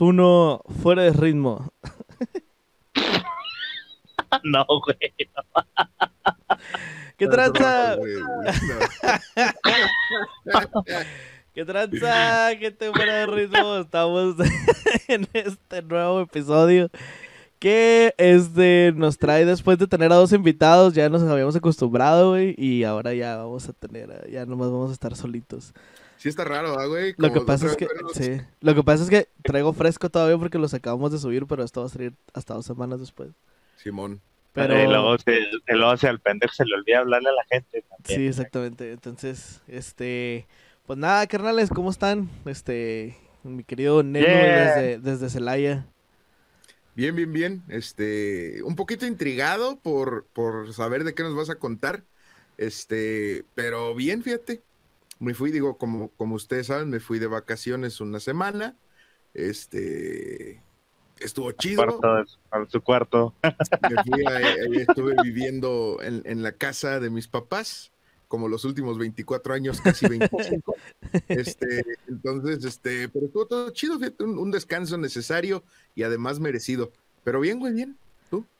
Uno fuera de ritmo. no, güey. ¿Qué tranza? Güey, ¿Qué tranza? ¿Qué te fuera de ritmo? Estamos en este nuevo episodio que este nos trae después de tener a dos invitados. Ya nos habíamos acostumbrado, güey, y ahora ya vamos a tener, ya nomás vamos a estar solitos. Sí está raro, ¿ah, güey? Lo que pasa es que, sí, lo que pasa es que traigo fresco todavía porque los acabamos de subir, pero esto va a salir hasta dos semanas después. Simón. Pero Y luego, luego se- al pendejo se le olvida hablarle a la gente también. Sí, exactamente. Entonces, este, pues nada, carnales, ¿cómo están? Este, mi querido Neno Yeah. desde, desde Celaya. Bien, bien, bien. Este, un poquito intrigado por, por saber de qué nos vas a contar. Este, pero bien, fíjate. Me fui, digo, como, como ustedes saben, me fui de vacaciones una semana. Este, estuvo chido. Su- a su cuarto. Me fui a- estuve viviendo en, en la casa de mis papás, como los últimos 24 años, casi 25. Este, entonces, este, pero estuvo todo chido, fíjate, un, un descanso necesario y además merecido. Pero bien, güey, bien.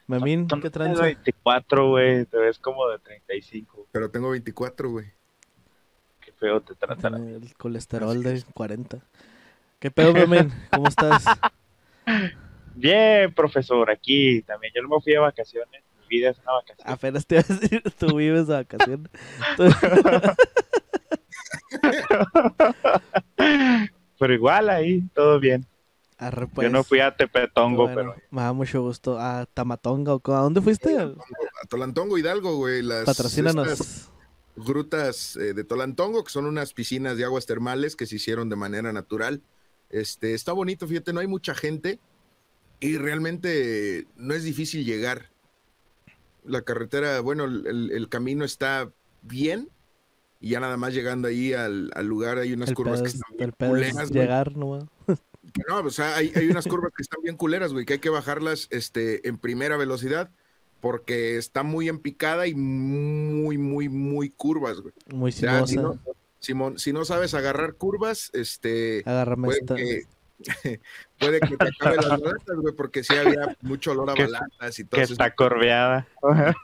Memín, Son ¿qué tranza? 24, güey. Te ves como de 35. Pero tengo 24, güey. Feo te tratan. El colesterol de es. 40. ¿Qué pedo, Memín? ¿Cómo estás? Bien, profesor, aquí también. Yo no me fui de vacaciones. Mi vida es una vacación. Apenas te iba a decir, tú vives de vacaciones. Tú- Pero igual ahí, todo bien. Arre, Yo pues. no fui a Tepetongo, Bueno, pero Me da mucho gusto. A Tamatonga, ¿o? ¿a dónde fuiste? A Tolantongo Hidalgo, güey. Las, Patrocínanos. estas grutas eh, de Tolantongo, que son unas piscinas de aguas termales que se hicieron de manera natural. Este, está bonito, fíjate, no hay mucha gente y realmente no es difícil llegar. La carretera, bueno, el, camino está bien y ya nada más llegando ahí al, al lugar hay unas El curvas pedo, que es, están bien es culeras, güey. llegar, ¿no? No, o sea, hay, hay unas curvas que están bien culeras, güey, que hay que bajarlas este, en primera velocidad porque está muy en picada y muy, muy, muy curvas, güey. Muy O sea, si sinuosa. no, Simón, si no sabes agarrar curvas, este, Agárrame puede esta. que, puede que te acabe las balatas, güey, porque sí había mucho olor a balatas y todo que eso. está corveada.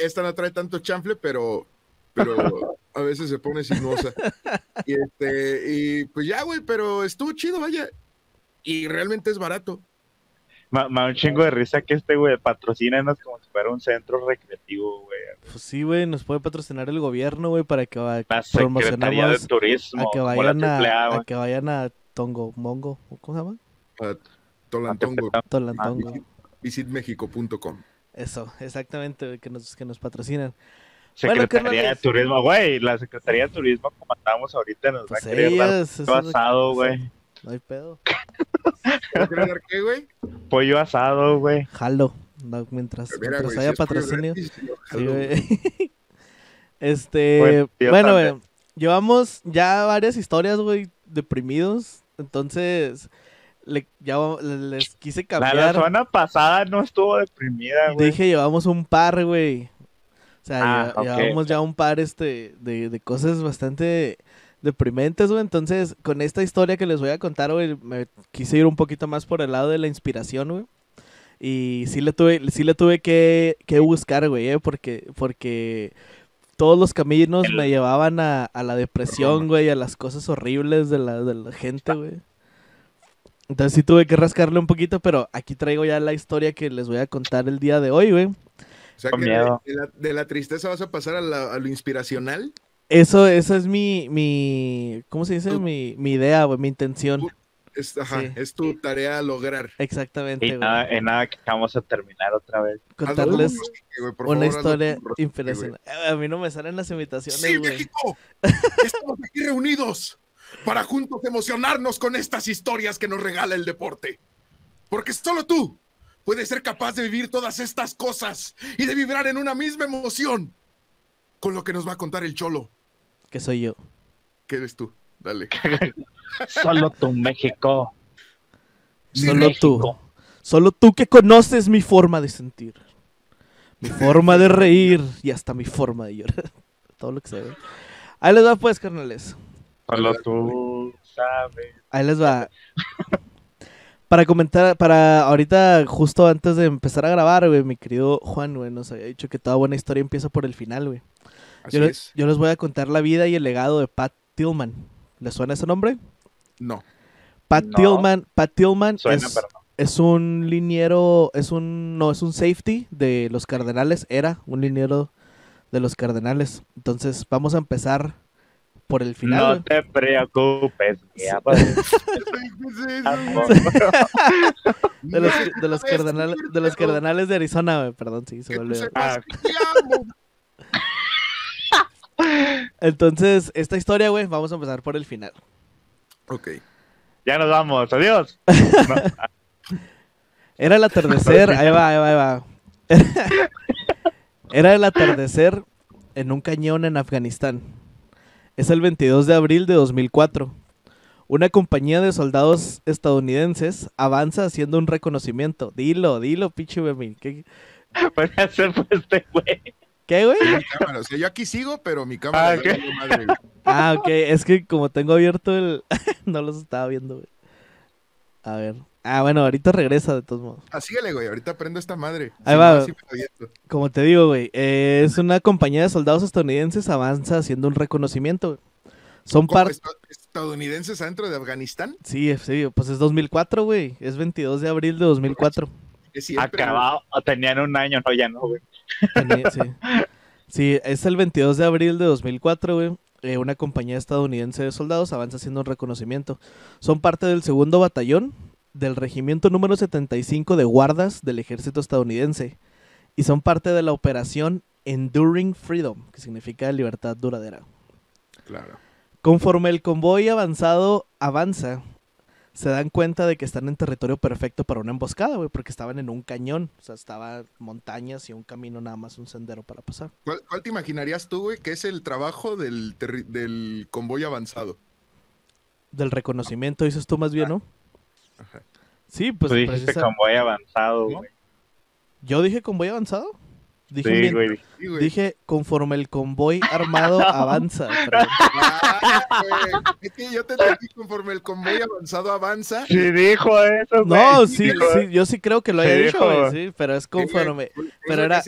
Esta no trae tanto chanfle, pero, pero a veces se pone sinuosa. Y, este, y pues ya, güey, pero estuvo chido, vaya. Y realmente es barato. Me da un chingo de risa que este güey patrocínanos como si fuera un centro recreativo, güey. Pues sí, güey, nos puede patrocinar el gobierno, güey, para que va- La Secretaría de Turismo. a que vayan A, a, que vayan a Tongo, Mongo, ¿cómo se llama? A Tolantongo, Tolantongo. visitmexico.com. Eso, exactamente, güey, que nos, que nos patrocinan. Bueno, Secretaría de carnales. Turismo, güey. La Secretaría de Turismo, como estamos ahorita, nos Pues va a querer dar ellas, eso pollo es lo que- asado, güey. No hay pedo. ¿No quieres dar qué, güey? Pollo asado, güey. Jalo, no, mientras, Mira, mientras haya si patrocinio. gratis, Sí. Este, Bueno, yo bueno, güey, llevamos ya varias historias, güey, deprimidos. Entonces, le, ya les quise La, la cambiar. semana pasada no estuvo deprimida, güey. Dije, llevamos un par, güey. O sea, Ah, llevamos ya un par este, de, de cosas bastante deprimentes, güey. Entonces, con esta historia que les voy a contar, güey, me quise ir un poquito más por el lado de la inspiración, güey. Y sí le tuve, sí le tuve que, que buscar, güey, eh, porque, porque todos los caminos El- me llevaban a, a la depresión, güey, a las cosas horribles de la, de la gente, güey. Entonces sí tuve que rascarle un poquito, pero aquí traigo ya la historia que les voy a contar el día de hoy, güey. O sea que de, la, de la tristeza vas a pasar a, la- a lo inspiracional. Eso, esa es mi, mi, ¿cómo se dice? Tu- Mi, mi idea, güey, mi intención. Tu- Es, ajá, Sí. es tu tarea a lograr. Exactamente, Y güey. nada, en nada que vamos a terminar otra vez. Contarles güey, por una favor, historia impresionante. A mí no me salen las güey. imitaciones, Sí, güey. México, estamos aquí reunidos para juntos emocionarnos con estas historias que nos regala el deporte. Porque solo tú puedes ser capaz de vivir todas estas cosas y de vibrar en una misma emoción con lo que nos va a contar el cholo. Que soy yo. ¿Qué eres tú? Dale. Solo tú, México. Solo tú. Solo tú que conoces mi forma de sentir. Mi forma de reír y hasta mi forma de llorar. Todo lo que se ve. Ahí les va pues, carnales. Solo tú sabes. Ahí les va. Para comentar, para ahorita, justo antes de empezar a grabar, güey, mi querido Juan, güey, nos había dicho que toda buena historia empieza por el final, güey. Así Yo, le- es. yo les voy a contar la vida y el legado de Pat Tillman. ¿Les suena ese nombre? No. Pat No. Tillman, Pat Tillman Suena, es, pero no. es un liniero, es un, no, es un safety de los Cardenales, era un liniero de los Cardenales. Entonces, vamos a empezar por el final, No te preocupes. De los, de los cardenales, de los cardenales de Arizona, perdón, sí, se Que me tú olvidó. sepas Ah. que te amo. Entonces, esta historia, güey, vamos a empezar por el final. Ok. Ya nos vamos, adiós. No, Era el atardecer, ahí va, ahí va, ahí va. Era el atardecer en un cañón en Afganistán. Es el 22 de abril de 2004. Una compañía de soldados estadounidenses avanza haciendo un reconocimiento. Dilo, dilo, pinche Bemi. ¿Qué, ser pues este güey. Qué, güey? Mi cámara, o sea, yo aquí sigo, pero mi cámara. Ah, ya ok. valió madre, güey. Ah, ok, es que como tengo abierto el... no los estaba viendo, güey. A ver. Ah, bueno, ahorita regresa de todos modos. Ah, síguele, güey. Ahorita prendo esta madre. Ahí va. no. Como te digo, güey, eh, es una compañía de soldados estadounidenses avanza haciendo un reconocimiento. güey. Son ¿Cómo parte... esta- estadounidenses adentro de Afganistán? Sí, sí, pues es 2004, güey. Es 22 de abril de 2004. Es siempre, Acabado, tenían un año, no, ya no, güey. Sí. Sí, es el 22 de abril de 2004, güey. Eh, una compañía estadounidense de soldados avanza haciendo un reconocimiento. Son parte del segundo batallón del regimiento número 75 de guardas del ejército estadounidense. Y son parte de la operación Enduring Freedom, que significa libertad duradera. Claro. Conforme el convoy avanzado avanza, se dan cuenta de que están en territorio perfecto para una emboscada, güey, porque estaban en un cañón, o sea, estaba montañas y un camino nada más, un sendero para pasar. ¿Cuál, cuál te imaginarías tú, güey, que es el trabajo del, del convoy avanzado? Del reconocimiento, dices tú más bien, ¿no? Ajá. Sí, pues Tú dijiste precisa- convoy avanzado, ¿No? güey. yo dije convoy avanzado. Dije, Sí, bien- güey. Sí, güey. dije conforme el convoy armado avanza. Ah. Es que yo te entendí conforme el convoy avanzado avanza. Sí dijo eso, güey. No, sí, dijo- sí, yo sí creo que lo haya Sí, dicho, güey, sí, pero es conforme, pero era-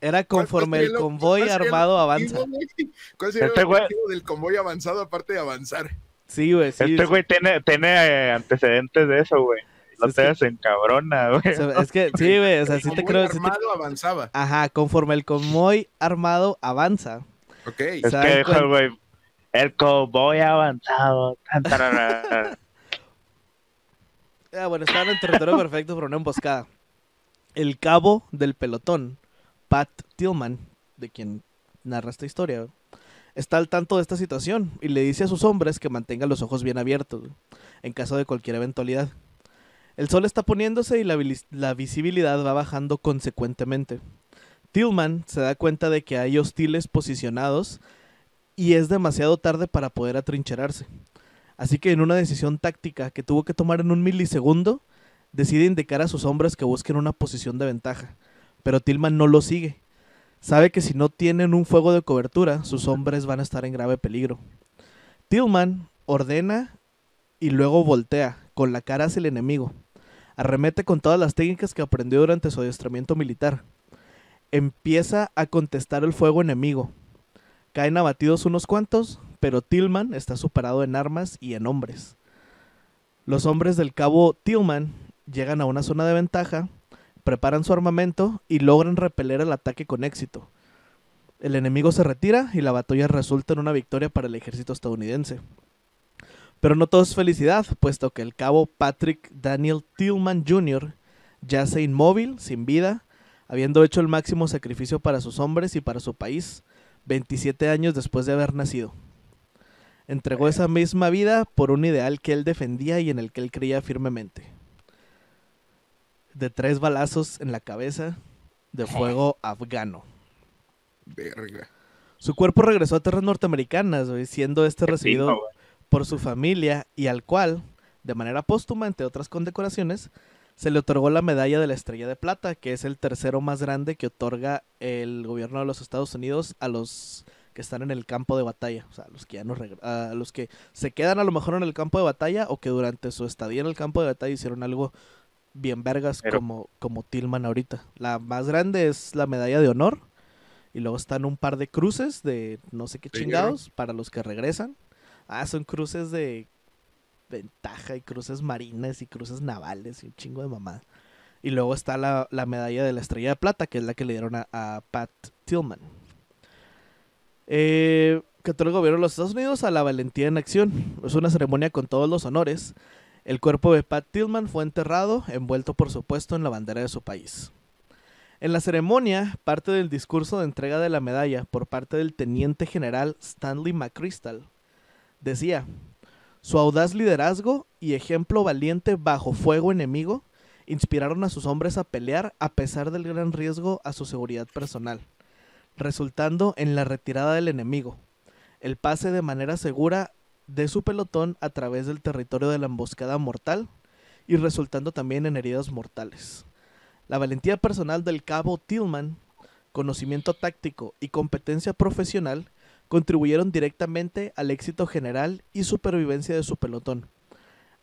era ¿cuál- conforme el convoy armado avanza. güey? ¿Cuál sería Este el güey- objetivo del convoy avanzado aparte de avanzar? Sí, güey, sí. este sí. güey tiene, tiene eh, antecedentes de eso, güey. Lo Es que- te en cabrona, güey. O sea, es que, sí, güey, o sea, El sí te convoy creo. sí te- armado avanzaba. Ajá, conforme el convoy armado avanza. Ok. Es se que dijo cuenta- el güey, el cowboy avanzado. Ah, bueno, estaban en territorio perfecto para una emboscada. El cabo del pelotón, Pat Tillman, de quien narra esta historia, güey, está al tanto de esta situación y le dice a sus hombres que mantengan los ojos bien abiertos en caso de cualquier eventualidad. El sol está poniéndose y la, visibilidad va bajando consecuentemente. Tillman se da cuenta de que hay hostiles posicionados y es demasiado tarde para poder atrincherarse. Así que en una decisión táctica que tuvo que tomar en un milisegundo, decide indicar a sus hombres que busquen una posición de ventaja. Pero Tillman no lo sigue. Sabe que si no tienen un fuego de cobertura, sus hombres van a estar en grave peligro. Tillman ordena y luego voltea, con la cara hacia el enemigo. Arremete con todas las técnicas que aprendió durante su adiestramiento militar. Empieza a contestar el fuego enemigo. Caen abatidos unos cuantos, pero Tillman está superado en armas y en hombres. Los hombres del cabo Tillman llegan a una zona de ventaja, preparan su armamento y logran repeler el ataque con éxito. El enemigo se retira y la batalla resulta en una victoria para el ejército estadounidense. Pero no todo es felicidad, puesto que el cabo Patrick Daniel Tillman Jr. yace inmóvil, sin vida, habiendo hecho el máximo sacrificio para sus hombres y para su país, 27 años después de haber nacido. Entregó esa misma vida por un ideal que él defendía y en el que él creía firmemente. De tres balazos en la cabeza de fuego afgano. Verga. Su cuerpo regresó a tierras norteamericanas, siendo este recibido. Por su familia y al cual, de manera póstuma, entre otras condecoraciones, se le otorgó la medalla de la Estrella de Plata, que es el tercero más grande que otorga el gobierno de los Estados Unidos a los que están en el campo de batalla, o sea, los que ya no a los que se quedan a lo mejor en el campo de batalla o que durante su estadía en el campo de batalla hicieron algo bien vergas Pero- como como Tillman ahorita. La más grande es la medalla de honor y luego están un par de cruces de no sé qué chingados para los que regresan. Ah, son cruces de ventaja y cruces marinas y cruces navales y un chingo de mamá. Y luego está la, la medalla de la estrella de plata, que es la que le dieron a, Pat Tillman. Eh, el gobierno de los Estados Unidos a la valentía en acción. Es una ceremonia con todos los honores. El cuerpo de Pat Tillman fue enterrado, envuelto por supuesto en la bandera de su país. En la ceremonia, parte del discurso de entrega de la medalla por parte del teniente general Stanley McChrystal decía, su audaz liderazgo y ejemplo valiente bajo fuego enemigo inspiraron a sus hombres a pelear a pesar del gran riesgo a su seguridad personal, resultando en la retirada del enemigo, el pase de manera segura de su pelotón a través del territorio de la emboscada mortal y resultando también en heridas mortales. La valentía personal del cabo Tillman, conocimiento táctico y competencia profesional contribuyeron directamente al éxito general y supervivencia de su pelotón,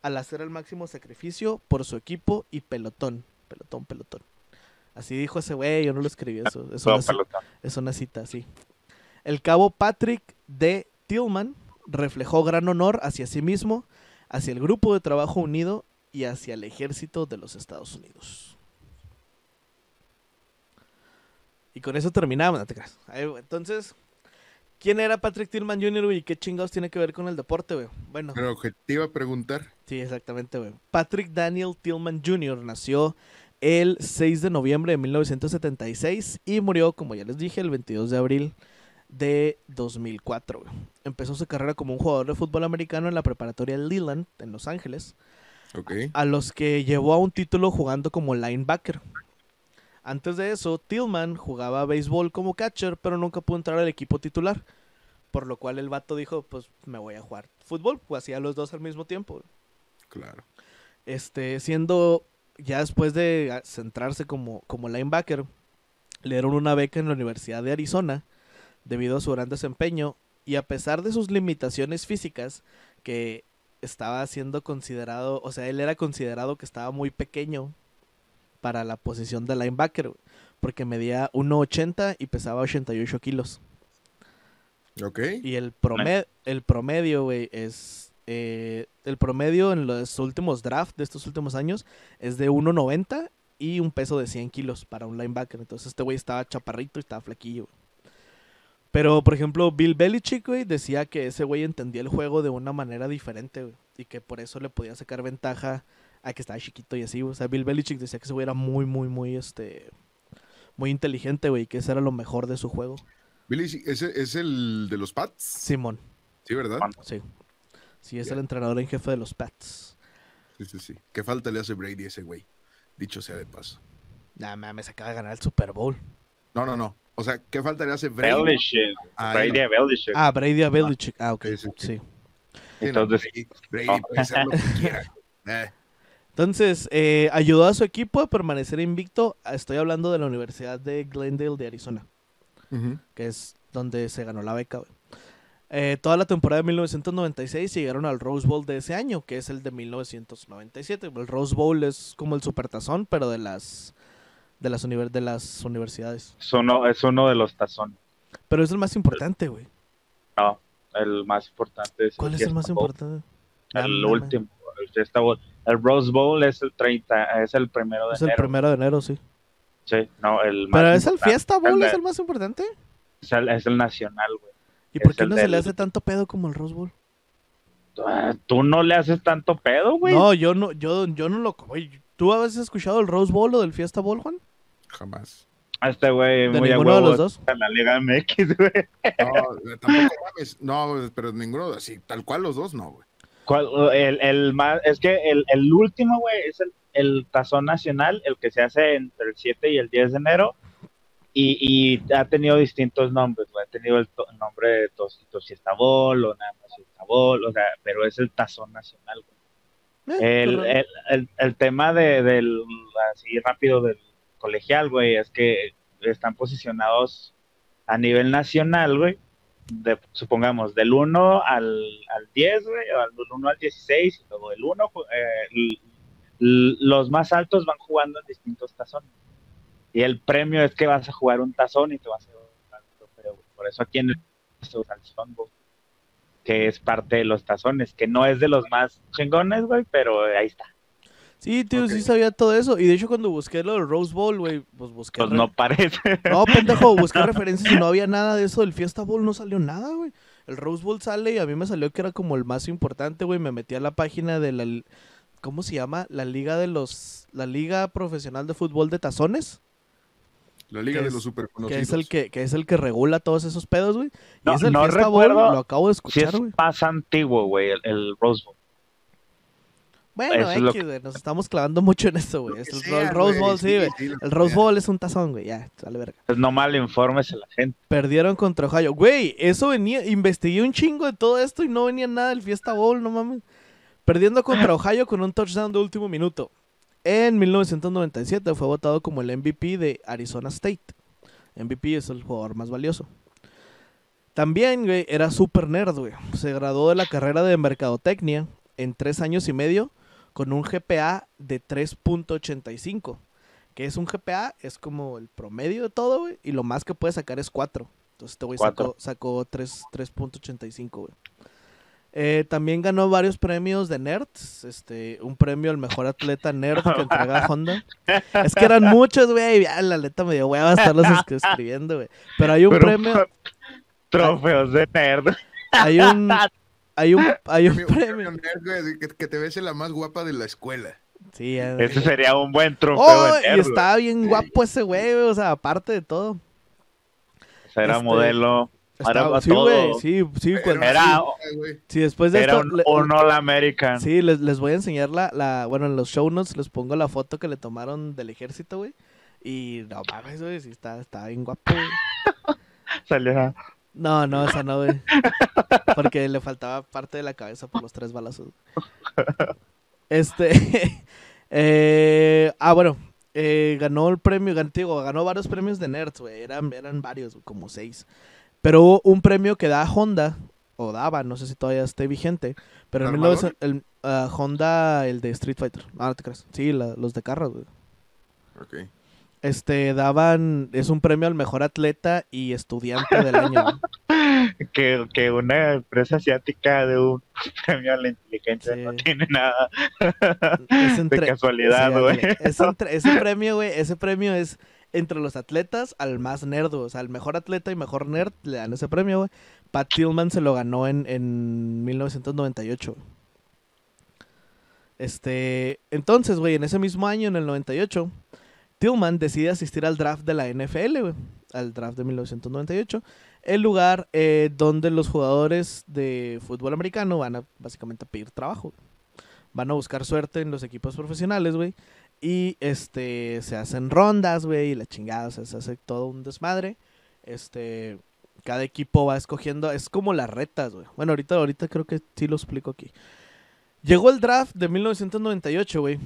al hacer el máximo sacrificio por su equipo y pelotón. Pelotón, pelotón. Así dijo ese güey, yo no lo escribí eso. Es una, es una cita, sí. El cabo Patrick D. Tillman reflejó gran honor hacia sí mismo, hacia el grupo de trabajo unido y hacia el ejército de los Estados Unidos. Y con eso terminamos, no te creas. Entonces, ¿quién era Patrick Tillman Jr. y qué chingados tiene que ver con el deporte, güey? Bueno, Pero que te iba a preguntar. Sí, exactamente, güey. Patrick Daniel Tillman Jr. nació el 6 de noviembre de 1976 y murió, como ya les dije, el 22 de abril de 2004. güey. Empezó su carrera como un jugador de fútbol americano en la preparatoria Leland, en Los Ángeles, Ok. a los que llevó a un título jugando como linebacker. Antes de eso, Tillman jugaba béisbol como catcher, pero nunca pudo entrar al equipo titular. Por lo cual el vato dijo, pues me voy a jugar fútbol. Pues hacía los dos al mismo tiempo. Claro. este, siendo ya después de ah, centrarse como, como linebacker, le dieron una beca en la Universidad de Arizona debido a su gran desempeño y a pesar de sus limitaciones físicas que estaba siendo considerado, o sea, él era considerado que estaba muy pequeño para la posición de linebacker, güey, porque medía 1.80 y pesaba 88 kilos. Ok. Y el, promedio, el promedio, güey, es... eh, el promedio en los últimos drafts de estos últimos años es de 1.90 y un peso de 100 kilos para un linebacker. Entonces este güey estaba chaparrito y estaba flaquillo, güey. Pero, por ejemplo, Bill Belichick, güey, decía que ese güey entendía el juego de una manera diferente, güey. Y que por eso le podía sacar ventaja a que estaba chiquito y así, güey. O sea, Bill Belichick decía que ese güey era muy, muy, muy, este... Muy inteligente, güey, y que ese era lo mejor de su juego. Billy, ¿ese es el de los Pats? Simón. Sí, ¿verdad? Sí. Sí, es el entrenador en jefe de los Pats. Sí, sí, sí. ¿Qué falta le hace Brady a ese güey? Dicho sea de paso. Nah, mames, acaba de ganar el Super Bowl. No, no, no. O sea, ¿qué falta le hace Brady? Belichick. Ah, Brady no. a Belichick. Ah, Brady a Belichick. Ah, ok. Sí, sí, sí. Sí. Sí, no, Entonces- Brady, Brady puede lo que quiera. Eh, Entonces, eh, ayudó a su equipo a permanecer invicto. Estoy hablando de la Universidad de Glendale de Arizona, que es donde se ganó la beca. güey. Eh, toda la temporada de 1996 llegaron al Rose Bowl de ese año, que es el de 1997. El Rose Bowl es como el supertazón, pero de las de las, univer- de las universidades. Es uno, es uno de los tazones. Pero es el más importante, güey. No, el más importante es ¿Cuál es el más importante? El Ah, último, el Fiesta Bowl. El Rose Bowl es el 30, es el primero de Es el enero. primero de enero, sí. Sí, no, el más Pero es el. Fiesta Bowl, El es de- el más importante. Es el, es el nacional, güey. ¿Y por qué no se le hace tanto pedo como el Rose Bowl? Ah, Tú no le haces tanto pedo, güey. No, yo no, yo, yo no lo. güey, ¿Tú habías escuchado el Rose Bowl o del Fiesta Bowl, Juan? Jamás. Este güey, ¿De muy a ninguno de huevo los dos? en la Liga MX, güey. No, tampoco mames. No, pero ninguno, así, tal cual los dos, no, güey. ¿Cuál- El, el más, es que el, el último, güey, es el, el Tazón Nacional, el que se hace entre el 7 y el 10 de enero. Y, y ha tenido distintos nombres, güey. Ha tenido el, to- nombre de Tos, Tosiestabol o nada más Fiestabol, o sea, pero es el Tazón Nacional, güey. Eh, el, el, el tema de, del, así rápido del colegial, güey, es que están posicionados a nivel nacional, güey, de, supongamos, del 1 al, al 10, güey, o del 1 al 16, y luego del 1, ju- eh, los más altos van jugando en distintos tazones. Y el premio es que vas a jugar un tazón y te vas a llevar un trofeo, güey. Por eso aquí en el se usa el Sunbowl, que es parte de los tazones, que no es de los más chingones, güey, pero ahí está. Sí, tío, sí sabía todo eso. Y de hecho, cuando busqué lo del Rose Bowl, güey, pues busqué. Pues re- no parece. No, pendejo, busqué referencias y no había nada de eso. Del Fiesta Bowl no salió nada, güey. El Rose Bowl sale y a mí me salió que era como el más importante, güey. Me metí a la página de la. ¿Cómo se llama? La Liga de los. La Liga Profesional de Fútbol de Tazones. La Liga de es- los super Que es, el que, que es el que regula todos esos pedos, güey. Y No- es el no Fiesta Bowl, recuerdo lo acabo de Si escuchar, es güey. más antiguo, güey, el, el Rose Bowl. Bueno, eso es lo X, güey, nos estamos clavando mucho en esto, güey. Es el, sea, el Rose güey, Bowl, sí, sí, güey. sí, El Rose. Bowl es un tazón, güey. Ya, sale verga. Pues no mal informes a la gente. Perdieron contra Ohio. Güey, eso venía. Investigué un chingo de todo esto y no venía nada del Fiesta Bowl, no mames. Perdiendo contra Ohio con un touchdown de último minuto. En 1997 fue votado como el MVP de Arizona State. MVP es el jugador más valioso. También, güey, era super nerd, güey. Se graduó de la carrera de mercadotecnia en tres años y medio con un GPA de 3.85. Que es un GPA, es como el promedio de todo, güey. Y lo más que puede sacar es 4. Entonces este güey sacó, sacó 3 3.85, güey. Eh, también ganó varios premios de nerds. Este, un premio al mejor atleta nerd que entrega Honda. Es que eran muchos, güey. Ya la neta me dio hueva estarlos es- escribiendo, güey. Pero hay un Pero- premio, Trofeos de nerd. hay un, hay un, hay un Premio- que, que te ves la más guapa de la escuela. Sí, Ese sería un buen trofeo Oh, y estaba bien guapo ese güey, o sea, aparte de todo. sea, era este, modelo. Estaba- sí, güey, sí, sí, cuando- Era- güey. sí, después de Era esto, un, All American. sí, les, les voy a enseñar la, la, bueno, en los show notes les pongo la foto que le tomaron del ejército, güey. Y no mames, güey, sí está, está bien guapo, güey. Salía. No, no, esa no, güey. Porque le faltaba parte de la cabeza por los tres balazos. Este. eh, ah, bueno. eh, ganó el premio, gan- digo, ganó varios premios de nerds, güey. Eran, eran varios, como seis. Pero hubo un premio que da Honda, o daba, no sé si todavía esté vigente. Pero en ¿Armador? 1900 el, ah, Honda, el de Street Fighter. Ah, no te creas. Sí, la- los de carros, güey. Ok. Este, daban, es un premio al mejor atleta y estudiante del año. Que, que una empresa asiática de un premio a la inteligencia Sí. no tiene nada Es de entre- casualidad, güey. Es entre- ese premio, güey, ese premio es entre los atletas al más nerd, o sea, al mejor atleta y mejor nerd le dan ese premio, güey. Pat Tillman se lo ganó en, en 1998. Este, entonces, güey, en ese mismo año, en el 98, Tillman decide asistir al draft de la NFL, güey, al draft de 1998, el lugar eh, donde los jugadores de fútbol americano van a básicamente a pedir trabajo. Van a buscar suerte en los equipos profesionales, güey. Y este se hacen rondas, güey, y la chingada, o sea, se hace todo un desmadre. Este, cada equipo va escogiendo, es como las retas, güey. Bueno, ahorita ahorita creo que sí lo explico aquí. Llegó el draft de 1998, güey.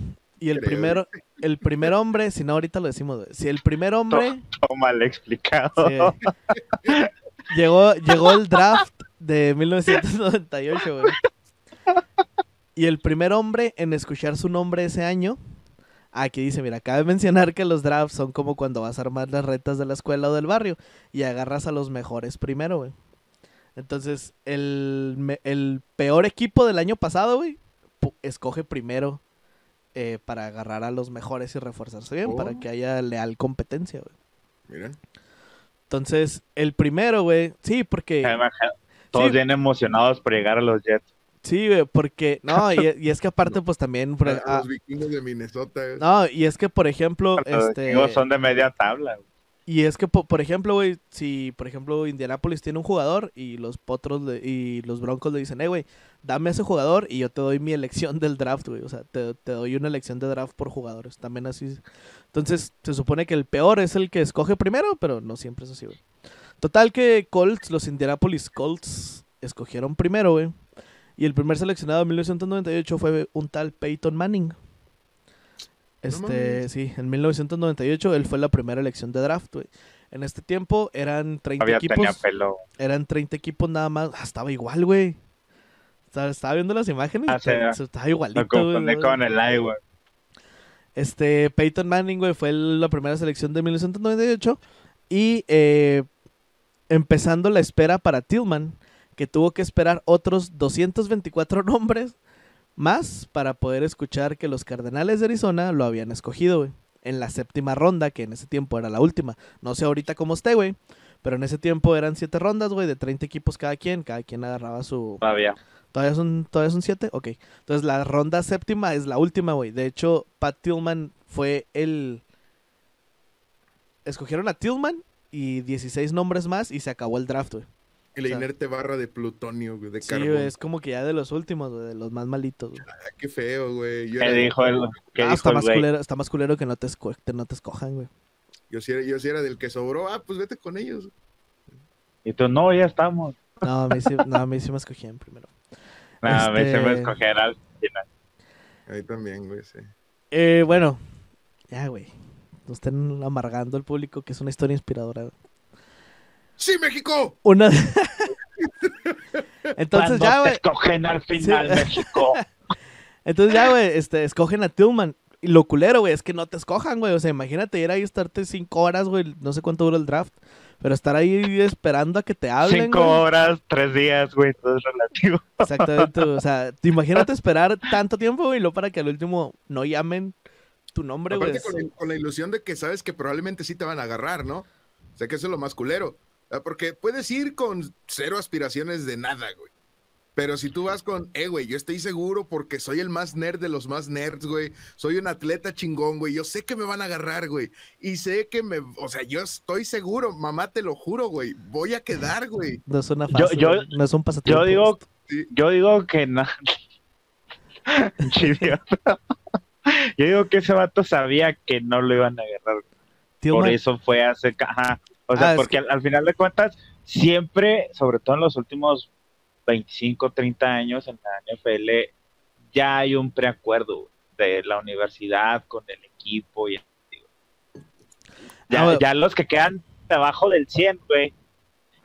Y el Creo. primero, el primer hombre, si no ahorita lo decimos, güey. Si el primer hombre Todo mal explicado. Sí. llegó, llegó el draft de 1998, güey. Y el primer hombre en escuchar su nombre ese año. Aquí dice, mira, cabe mencionar que los drafts son como cuando vas a armar las retas de la escuela o del barrio y agarras a los mejores primero, güey. Entonces, el, el peor equipo del año pasado, güey, escoge primero eh, para agarrar a los mejores y reforzarse bien, para Oh. que haya leal competencia, güey. Mira. Entonces, el primero, güey. Sí, porque. Todos Sí. bien emocionados por llegar a los Jets. Sí, güey, porque. No, y, y es que aparte, pues también. por- ah, los vikingos de Minnesota. güey. no, y es que, por ejemplo, Los este. vikingos son de media tabla. güey. Y es que, po- por ejemplo, güey, si, por ejemplo, Indianapolis tiene un jugador y los potros le- y los broncos le dicen, eh, güey, dame a ese jugador y yo te doy mi elección del draft, güey. O sea, te, te doy una elección de draft por jugadores. También así. Entonces, se supone que el peor es el que escoge primero, pero no siempre es así, güey. Total que Colts, los Indianapolis Colts, escogieron primero, güey. Y el primer seleccionado en 1998 fue un tal Peyton Manning. Este, sí, en 1998 él fue la primera elección de draft, güey. En este tiempo eran 30 Todavía equipos. tenía pelo. Eran 30 equipos nada más. Ah, estaba igual, güey. Estaba, estaba viendo las imágenes. Ah, sí, estaba, estaba igualito, Lo confundí con el güey. Este, Peyton Manning, güey, fue la primera selección de 1998. Y eh, empezando la espera para Tillman, que tuvo que esperar otros 224 nombres más para poder escuchar que los Cardenales de Arizona lo habían escogido, güey. En la séptima ronda, que en ese tiempo era la última. No sé ahorita cómo esté, güey. Pero en ese tiempo eran siete rondas, güey, de 30 equipos cada quien. Cada quien agarraba su, Todavía. ¿Todavía son, ¿Todavía son siete? Ok. Entonces la ronda séptima es la última, güey. De hecho, Pat Tillman fue el... Escogieron a Tillman y 16 nombres más y se acabó el draft, güey. Y la O sea- inerte barra de plutonio, güey, de Sí, carbón. güey, es como que ya de los últimos, güey, de los más malitos, güey. Ah, qué feo, güey. Yo, ¿Qué dijo el, qué Ah, dijo está, el más culero, está más culero que no te, esco- que no te escojan, güey. Yo, sí era, yo sí era del que sobró. Ah, pues vete con ellos. Y tú, no, ya estamos. No, a mí sí, no, a mí sí me escogían primero. Nada, me se me Este- escoger al final. Ahí también, güey, sí. Eh, bueno, ya, güey. No estén amargando al público que es una historia inspiradora. ¡Sí, México! Una... Entonces Cuando ya, te güey. escogen al final, Sí. México. Entonces ya, güey, este, escogen a Tillman. Y lo culero, güey, es que no te escojan, güey. O sea, imagínate ir ahí y estarte cinco horas, güey. No sé cuánto dura el draft. Pero estar ahí esperando a que te hablen, Cinco güey. horas, tres días, güey, todo es relativo. Exactamente, güey. O sea, te imagínate esperar tanto tiempo, güey, y luego para que al último no llamen tu nombre, güey. Con la, con la ilusión de que sabes que probablemente sí te van a agarrar, ¿no? O sea, que eso es lo más culero. O sea, Porque puedes ir con cero aspiraciones de nada, güey. Pero si tú vas con, eh, güey, yo estoy seguro porque soy el más nerd de los más nerds, güey. Soy un atleta chingón, güey. Yo sé que me van a agarrar, güey. Y sé que me, o sea, yo estoy seguro, mamá, te lo juro, güey. Voy a quedar, güey. No es una Yo- fase, yo- no es un pasatiempo. Yo digo, Sí. yo digo que no. Yo digo que ese vato sabía que no lo iban a agarrar. Por eso fue hace. Ajá. O sea, Ah, porque al, al final de cuentas, siempre, sobre todo en los últimos 25, 30 años en la NFL, ya hay un preacuerdo de la universidad con el equipo. Y, ya, Ah, bueno. ya los que quedan debajo del 100, güey.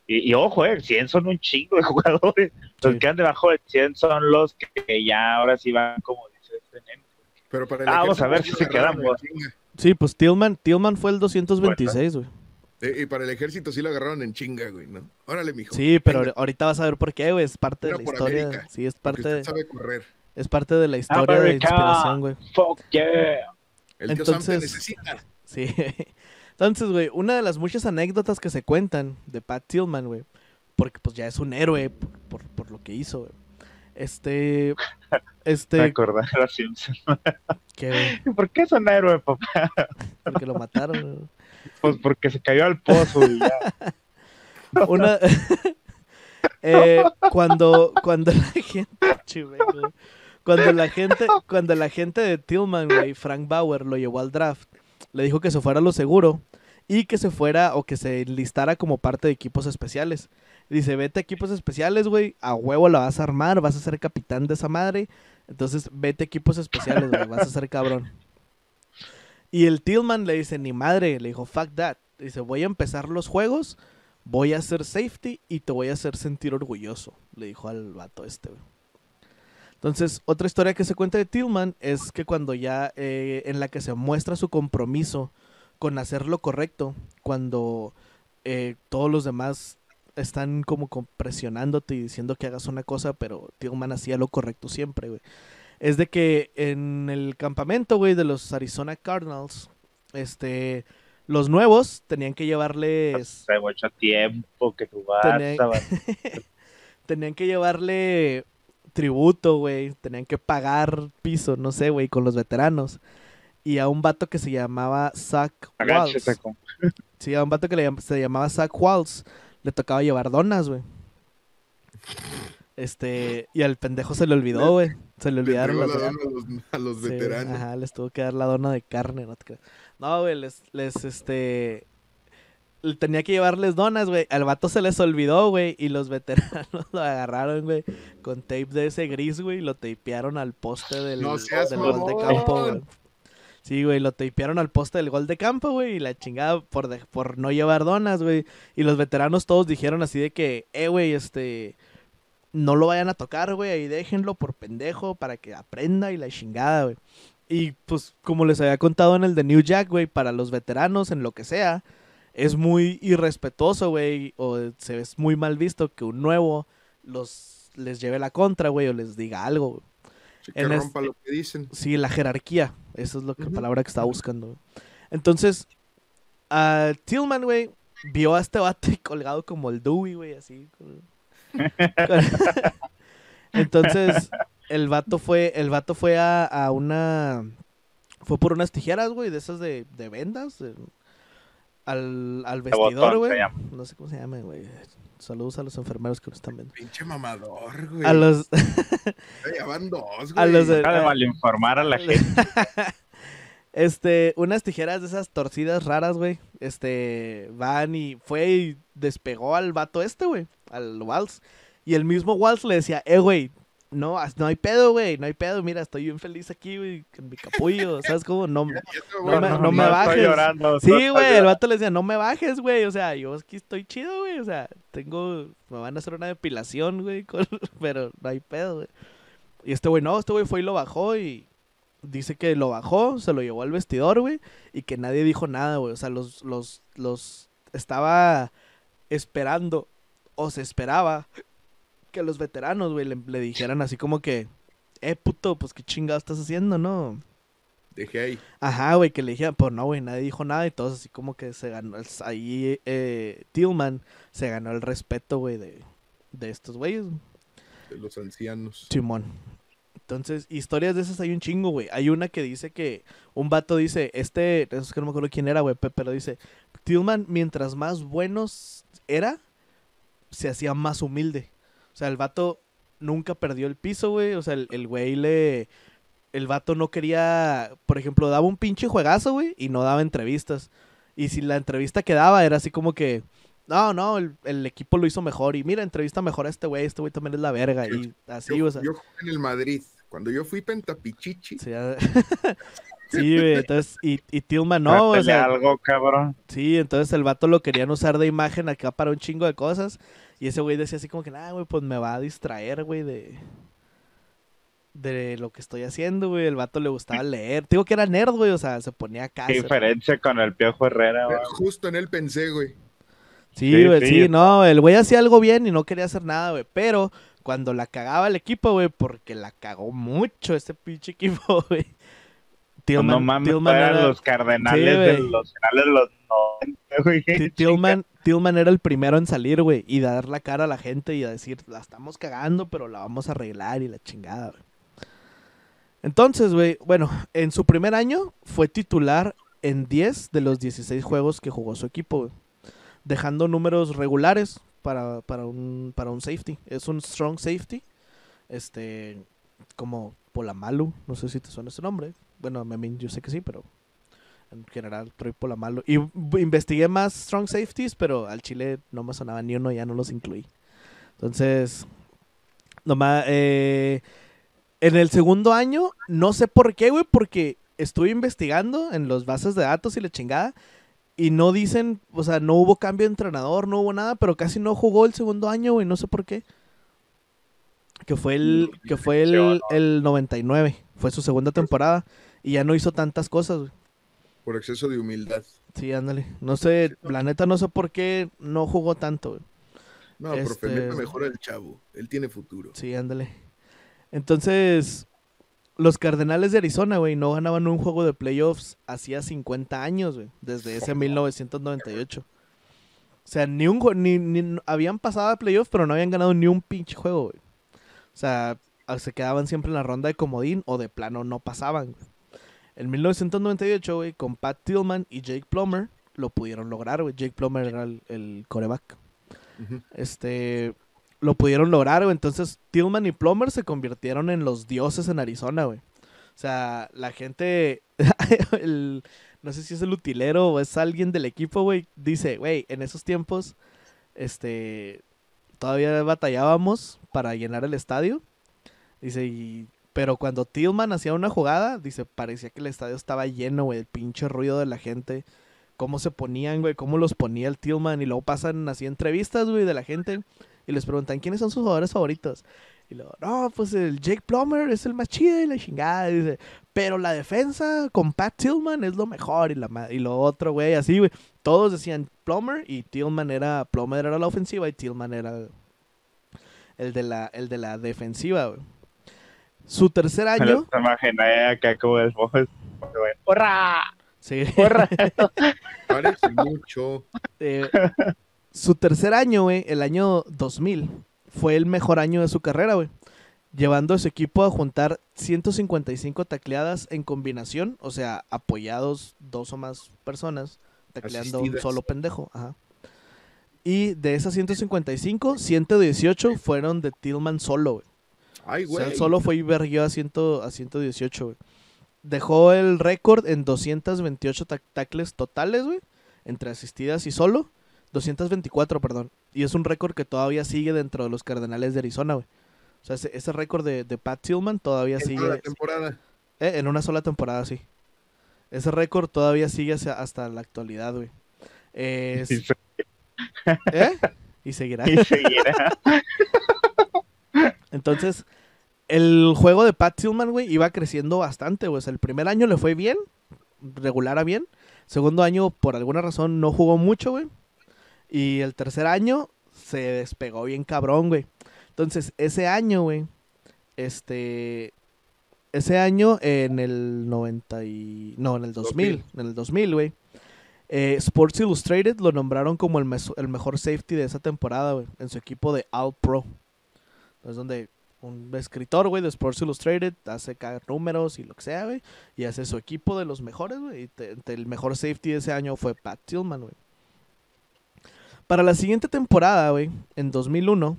Y, y ojo, eh, el 100 son un chingo de jugadores. Los Sí. que quedan debajo del 100 son los que ya ahora sí van, como dice este nene. Pero para el Ah, vamos a ver sí si se chinga. Sí, pues Tillman, Tillman fue el 226, güey. Eh, Y para el ejército sí lo agarraron en chinga, güey, ¿no? Órale, mijo. Sí, pero Venga, ahorita vas a ver por qué, güey. Es parte de la por historia. América, Sí, es parte, usted sabe correr. es parte de la historia de America. inspiración, güey. Fuck yeah. El tío Sam te Entonces- necesita. Sí. Entonces, güey, una de las muchas anécdotas que se cuentan de Pat Tillman, güey, porque pues ya es un héroe por, por, por lo que hizo, güey. Este, este, de güey, ¿Por qué es un héroe, papá? porque lo mataron, güey. Pues porque se cayó al pozo y ya. Una, eh, cuando, cuando la gente, cuando la gente, cuando la gente de Tillman, güey, Frank Bauer lo llevó al draft, le dijo que se fuera a lo seguro y que se fuera o que se enlistara como parte de equipos especiales. Dice, vete a equipos especiales, güey, a huevo la vas a armar, vas a ser capitán de esa madre, entonces vete a equipos especiales, güey, vas a ser cabrón. Y el Tillman le dice, ni madre, le dijo, fuck that. Dice, voy a empezar los juegos, voy a hacer safety y te voy a hacer sentir orgulloso, le dijo al vato este. Entonces, otra historia que se cuenta de Tillman es que cuando ya, eh, en la que se muestra su compromiso con hacer lo correcto, cuando eh, todos los demás están como presionándote y diciendo que hagas una cosa, pero Tillman hacía lo correcto siempre. Es de que en el campamento, güey, de los Arizona Cardinals, este, los nuevos tenían que llevarles Hace mucho tiempo que tú vas tenían que llevarle tributo, güey. Tenían que pagar piso, no sé, güey, con los veteranos. y a un vato que se llamaba Zach com- Sí, a un vato que le llam- se llamaba Zach Waltz le tocaba llevar donas, güey. Este, y al pendejo se le olvidó, güey. Se le olvidaron las la donas. dona a los, a los Sí, veteranos. Ajá, les tuvo que dar la dona de carne, no te creas. No, güey, les, les, este... Tenía que llevarles donas, güey. Al vato se les olvidó, güey. Y los veteranos lo agarraron, güey. Con tape de ese gris, güey. Y lo tapearon al poste del, No seas del gol de campo, güey. Sí, güey, lo tapearon al poste del gol de campo, güey. Y la chingada por, de- por no llevar donas, güey. Y los veteranos todos dijeron así de que, eh, güey, este... No lo vayan a tocar, güey. Ahí déjenlo por pendejo para que aprenda y la chingada, güey. Y pues, como les había contado en el de New Jack, güey, para los veteranos, en lo que sea, es muy irrespetuoso, güey, o se ve muy mal visto que un nuevo los les lleve la contra, güey, o les diga algo. güey. Sí, que en es- rompa lo que dicen. Sí, la jerarquía, esa es la palabra que estaba buscando. güey. Entonces, a Tillman, güey, vio a este vato colgado como el Dewey, güey, así. con- Entonces, el vato fue, el vato fue a, a una, fue por unas tijeras, güey, de esas de, de vendas, de- al, al vestidor, güey. No sé cómo se llama, güey. Saludos a los enfermeros que nos están viendo. Pinche mamador, güey. A los, Ya van dos, a güey. los de- Deja de malinformar a la gente. Este, unas tijeras de esas torcidas raras, güey. Este, van y fue y despegó al vato este, güey, al Waltz. Y el mismo Waltz le decía, eh, güey, no, no hay pedo, güey, no hay pedo, mira, estoy bien feliz aquí, güey, en mi capullo, ¿sabes cómo? No, Ya te no me- no me estoy bajes. llorando, Sí, güey, el vato le decía, no me bajes, güey, o sea, yo aquí estoy chido, güey, o sea, tengo, me van a hacer una depilación, güey, con- pero no hay pedo, güey. Y este güey, no, este güey fue y lo bajó y dice que lo bajó, se lo llevó al vestidor, güey, y que nadie dijo nada, güey, o sea, los, los, los, estaba esperando, o se esperaba, que los veteranos, güey, le, le dijeran así como que, eh, puto, pues qué chingado estás haciendo, ¿no? Dejé ahí. Ajá, güey, que le dijeran, pues no, güey, nadie dijo nada y todos así como que se ganó, ahí eh, Tillman se ganó el respeto, güey, de, de estos güeyes, De los ancianos. Simón. Entonces, historias de esas hay un chingo, güey. Hay una que dice que un vato dice, este, es que no me acuerdo quién era, güey, pe- pero dice, Tillman, mientras más buenos era, se hacía más humilde. O sea, el vato nunca perdió el piso, güey. O sea, el, el güey le... El vato no quería, por ejemplo, daba un pinche juegazo, güey, y no daba entrevistas. Y si la entrevista que daba era así como que, no, no, el, el equipo lo hizo mejor. Y mira, entrevista mejor a este güey, este güey también es la verga. Y así, yo, o sea. yo jugué en el Madrid. Cuando yo fui pentapichichi, Sí, sí, güey, entonces, y, y Tillman Para no, o sea, algo, cabrón. sí, entonces el vato lo querían usar de imagen acá para un chingo de cosas, y ese güey decía así como que, nah, güey, pues me va a distraer, güey, de, de lo que estoy haciendo, güey, el vato le gustaba leer, te digo que era nerd, güey, o sea, se ponía acá. Qué diferencia con el Piojo Herrera, güey. justo en él pensé, güey. Sí, Sí, güey, sí, sí. no, el güey hacía algo bien y no quería hacer nada, güey, pero cuando la cagaba el equipo, güey, porque la cagó mucho ese pinche equipo, güey. Tillman, no mames, Tillman eran era- los cardenales Sí, de los finales de los 90, güey. Ti- Tillman, Tillman era el primero en salir, güey, y dar la cara a la gente y a decir, la estamos cagando, pero la vamos a arreglar y la chingada, güey. Entonces, güey, bueno, en su primer año fue titular en 10 de los 16 juegos que jugó su equipo, güey, dejando números regulares para, para, un, para un safety. Es un strong safety, este, como Polamalu, no sé si te suena ese nombre. Bueno, I mean, yo sé que sí, pero en general Troy Polamalu. Y investigué más strong safeties, pero al Chile no me sonaba ni uno, ya no los incluí. Entonces, nomás, eh, en el segundo año, no sé por qué, güey, porque estuve investigando en los bases de datos y la chingada. Y no dicen, o sea, no hubo cambio de entrenador, no hubo nada, pero casi no jugó el segundo año, güey, no sé por qué. Que fue el, que fue el, el 99, fue su segunda temporada. Y ya no hizo tantas cosas, güey. Por exceso de humildad. Sí, ándale. No sé, la neta no sé por qué no jugó tanto, güey. No, profe, Este- meta mejor al chavo. Él tiene futuro. Sí, ándale. Entonces, los Cardenales de Arizona, güey, no ganaban un juego de playoffs hacía 50 años, güey, desde ese 1998. O sea, ni un ni, ni- habían pasado a playoffs, pero no habían ganado ni un pinche juego, güey. O sea, se quedaban siempre en la ronda de comodín o de plano no pasaban. güey. En 1998, güey, con Pat Tillman y Jake Plummer lo pudieron lograr, güey. Jake Plummer era el, el coreback. Este, lo pudieron lograr, güey. Entonces, Tillman y Plummer se convirtieron en los dioses en Arizona, güey. O sea, la gente, no sé si es el utilero o es alguien del equipo, güey, dice, güey, en esos tiempos, este, todavía batallábamos para llenar el estadio. Dice, y, pero cuando Tillman hacía una jugada, dice, parecía que el estadio estaba lleno, güey, el pinche ruido de la gente. Cómo se ponían, güey, cómo los ponía el Tillman. Y luego pasan así entrevistas, güey, de la gente. Y les preguntan, ¿quiénes son sus jugadores favoritos? Y luego, no, pues el Jake Plummer es el más chido y la chingada. Dice, pero la defensa con Pat Tillman es lo mejor. Y, la, y lo otro, güey, así, güey. Todos decían Plummer y Tillman era, Plummer era la ofensiva y Tillman era el de la, el de la defensiva, güey. Su tercer Me año, lo imaginé acá como el. ¡Hurra! sí. Parece mucho. eh, su tercer año, güey, el año 2000, fue el mejor año de su carrera, güey. Llevando a su equipo a juntar 155 tacleadas en combinación, o sea, apoyados dos o más personas, tacleando un solo pendejo. Ajá. Y de esas 155, 118 fueron de Tillman solo, güey. Ay, O sea, güey. él solo fue y verguió a, 100 a 118, güey. Dejó el récord en 228 tac- tackles totales, güey. Entre asistidas y solo. 224, perdón. Y es un récord que todavía sigue dentro de los Cardenales de Arizona, güey. O sea, ese, ese récord de, de Pat Tillman todavía En sigue. toda la temporada. Eh, en una sola temporada, sí. Ese récord todavía sigue hacia- hasta la actualidad, güey. Eh, Y se- ¿eh? Y seguirá. y seguirá. Entonces, el juego de Pat Tillman, güey, iba creciendo bastante, güey. O sea, el primer año le fue bien, regular a bien. Segundo año, por alguna razón, no jugó mucho, güey. Y el tercer año se despegó bien cabrón, güey. Entonces, ese año, güey, este... Ese año, en el 90 y... No, en el 2000. 2000. En el 2000, güey. eh, Sports Illustrated lo nombraron como el, el mejor safety de esa temporada, güey. En su equipo de All Pro. Es donde un escritor, güey, de Sports Illustrated hace caer números y lo que sea, güey. Y hace su equipo de los mejores, güey. Y te- te- el mejor safety de ese año fue Pat Tillman, güey. Para la siguiente temporada, güey, en 2001,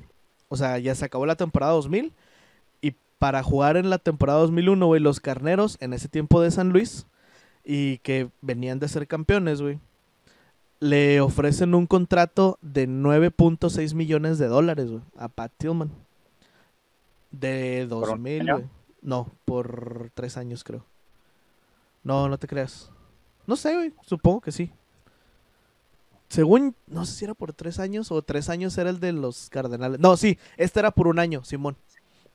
o sea, ya se acabó la temporada 2000. Y para jugar en la temporada 2001, güey, los carneros, en ese tiempo de San Luis, y que venían de ser campeones, güey, le ofrecen un contrato de 9.6 millones de dólares, güey, a Pat Tillman. De un 2000, año? güey. No, por tres años, creo. No, no te creas. No sé, güey. Supongo que sí. Según, no sé si era por tres años o tres años era el de los Cardenales. No, sí, este era por un año, Simón.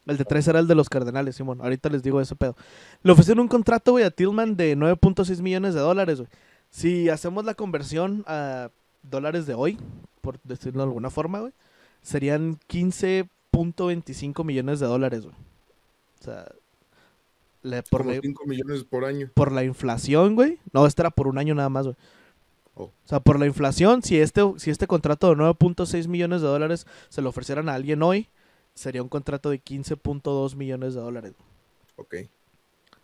El de tres era el de los Cardenales, Simón. Ahorita les digo ese pedo. Le ofrecieron un contrato, güey, a Tillman de 9.6 millones de dólares, güey. Si hacemos la conversión a dólares de hoy, por decirlo de alguna forma, güey, serían 15.25 millones de dólares, güey. O sea, le- por, Como la, 5 millones por año. por la inflación, güey. No, este era por un año nada más, güey. Oh. O sea, por la inflación, si este, si este contrato de 9.6 millones de dólares se lo ofrecieran a alguien hoy, sería un contrato de 15.2 millones de dólares. Ok.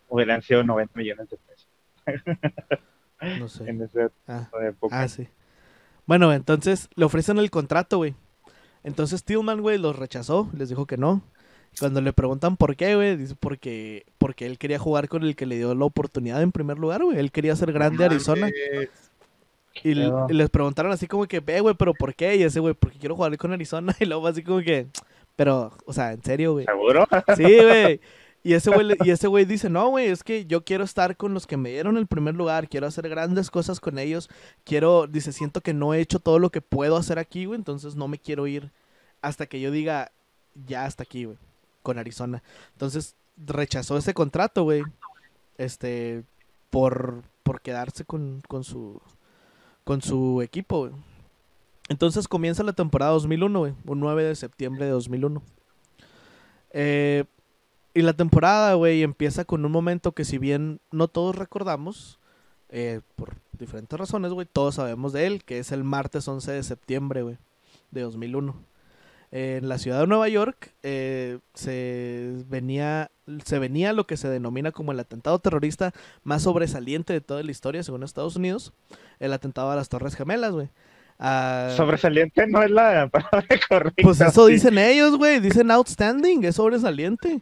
Hubieran sido 90 millones de pesos No sé. en esa Ah. época. Ah, sí. Bueno, entonces le ofrecen el contrato, güey. Entonces Tillman, güey, los rechazó, les dijo que no. Cuando le preguntan por qué, güey, dice porque, porque él quería jugar con el que le dio la oportunidad en primer lugar, güey. Él quería ser grande Arizona. Mames. Y, les preguntaron así como que, ve, güey, pero ¿por qué? Y ese, güey, porque quiero jugar con Arizona. Y luego así como que, pero, o sea, en serio, güey. ¿Seguro? Sí, güey. Y ese güey y ese güey dice, no, güey, es que yo quiero estar con los que me dieron el primer lugar, quiero hacer grandes cosas con ellos, quiero, dice, siento que no he hecho todo lo que puedo hacer aquí, güey, entonces no me quiero ir hasta que yo diga, ya hasta aquí, güey, con Arizona. Entonces rechazó ese contrato, güey, este, por, por quedarse con, con su, con su equipo. Entonces comienza la temporada 2001, güey, un 9 de septiembre de 2001. Eh, y la temporada, güey, empieza con un momento que si bien no todos recordamos, eh, por diferentes razones, güey, todos sabemos de él, que es el martes 11 de septiembre, güey, de 2001. En la ciudad de Nueva York eh, se, venía, se venía lo que se denomina como el atentado terrorista más sobresaliente de toda la historia, según Estados Unidos. El atentado a las Torres Gemelas, güey. Ah, Sobresaliente no es la palabra correcta. pues eso sí. dicen ellos, güey. Dicen outstanding, es sobresaliente.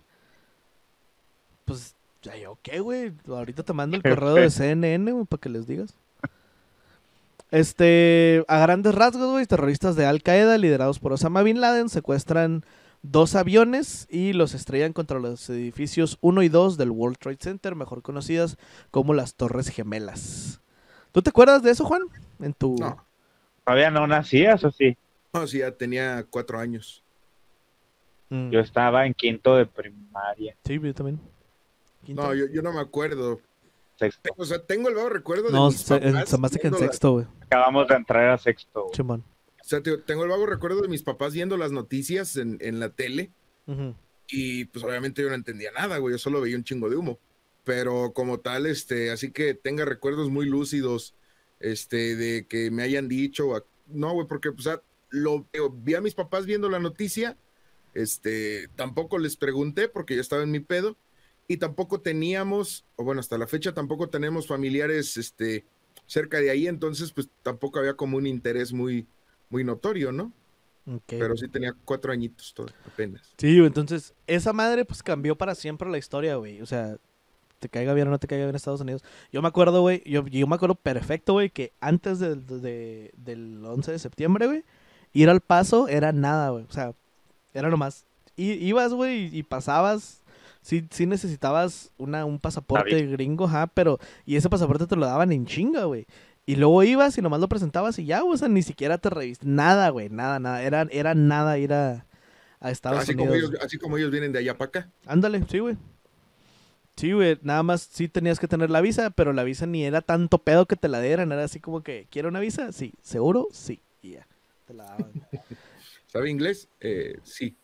Pues, ya yo, ¿qué, güey? Ahorita te mando el correo de. CNN, güey, para que les digas. Este, a grandes rasgos, güey, terroristas de Al Qaeda, liderados por Osama Bin Laden, secuestran dos aviones y los estrellan contra los edificios 1 y 2 del World Trade Center, mejor conocidas como las Torres Gemelas. ¿Tú te acuerdas de eso, Juan? En tu... No, Todavía no nacías, o sí. no, sí, ya tenía cuatro años. Mm, Yo estaba en quinto de primaria, Sí, yo también. Quinto. No, yo, yo no me acuerdo. Sexto. O sea, tengo el vago recuerdo de No, mis se, papás se me hace que en sexto, güey. Acabamos de entrar a sexto. Chimón. o sea, te- tengo el vago recuerdo de mis papás viendo las noticias en, en la tele y pues obviamente yo no entendía nada, güey, yo solo veía un chingo de humo. Pero como tal, este, así que tenga recuerdos muy lúcidos, este, de que me hayan dicho, a- no, güey, porque, pues, ah, lo vi a mis papás viendo la noticia, este, tampoco les pregunté porque yo estaba en mi pedo y tampoco teníamos, o bueno, hasta la fecha tampoco tenemos familiares, este, cerca de ahí, entonces, pues, tampoco había como un interés muy, muy notorio, ¿no? Pero sí tenía cuatro añitos todo, apenas. Sí, entonces esa madre pues cambió para siempre la historia, güey. O sea, te caiga bien o no te caiga bien Estados Unidos. Yo me acuerdo, güey, yo, yo me acuerdo perfecto, güey, que antes del, de- del 11 de septiembre, güey, ir al paso era nada, güey. O sea, era nomás. i- ibas, güey, y pasabas. Sí, sí necesitabas una, un pasaporte David. gringo, ajá, pero... Y ese pasaporte te lo daban en chinga, güey. Y luego ibas y nomás lo presentabas y ya, güey, o sea, ni siquiera te revistas. Nada, güey, nada, nada. Era, era nada ir a, a Estados Así Unidos. como, ellos, así como ellos vienen de allá para acá. Ándale, sí, güey. Sí, güey, nada más sí tenías que tener la visa, pero la visa ni era tanto pedo que te la dieran, era así como que, ¿quiero una visa? Sí, ¿seguro? Sí, y ya, te la daban. ¿Sabe inglés? Eh, sí.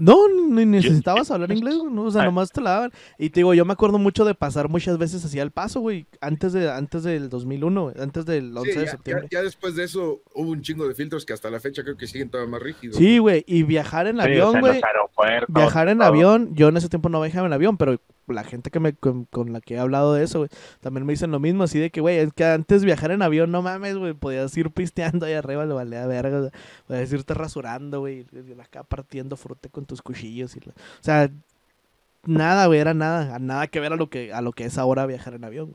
No, ni necesitabas hablar inglés, güey, no, o sea, Ah. nomás te la daban. Y te digo, yo me acuerdo mucho de pasar muchas veces así al paso, güey, antes, de, antes del 2001, güey, antes del 11 Sí, de ya, septiembre. ya- ya después de eso hubo un chingo de filtros que hasta la fecha creo que siguen todavía más rígidos. Sí, güey, y viajar en Sí, o avión, en güey. Viajar en todo. avión, yo en ese tiempo no viajaba en avión, pero la gente que me, con, con la que he hablado de eso, güey, también me dicen lo mismo, así de que, güey, es que antes viajar en avión, no mames, güey, podías ir pisteando ahí arriba, le valía verga, podías irte rasurando, güey, acá partiendo fruta con tus cuchillos, y o sea, nada, güey, era nada, nada que ver a lo que, a lo que es ahora viajar en avión.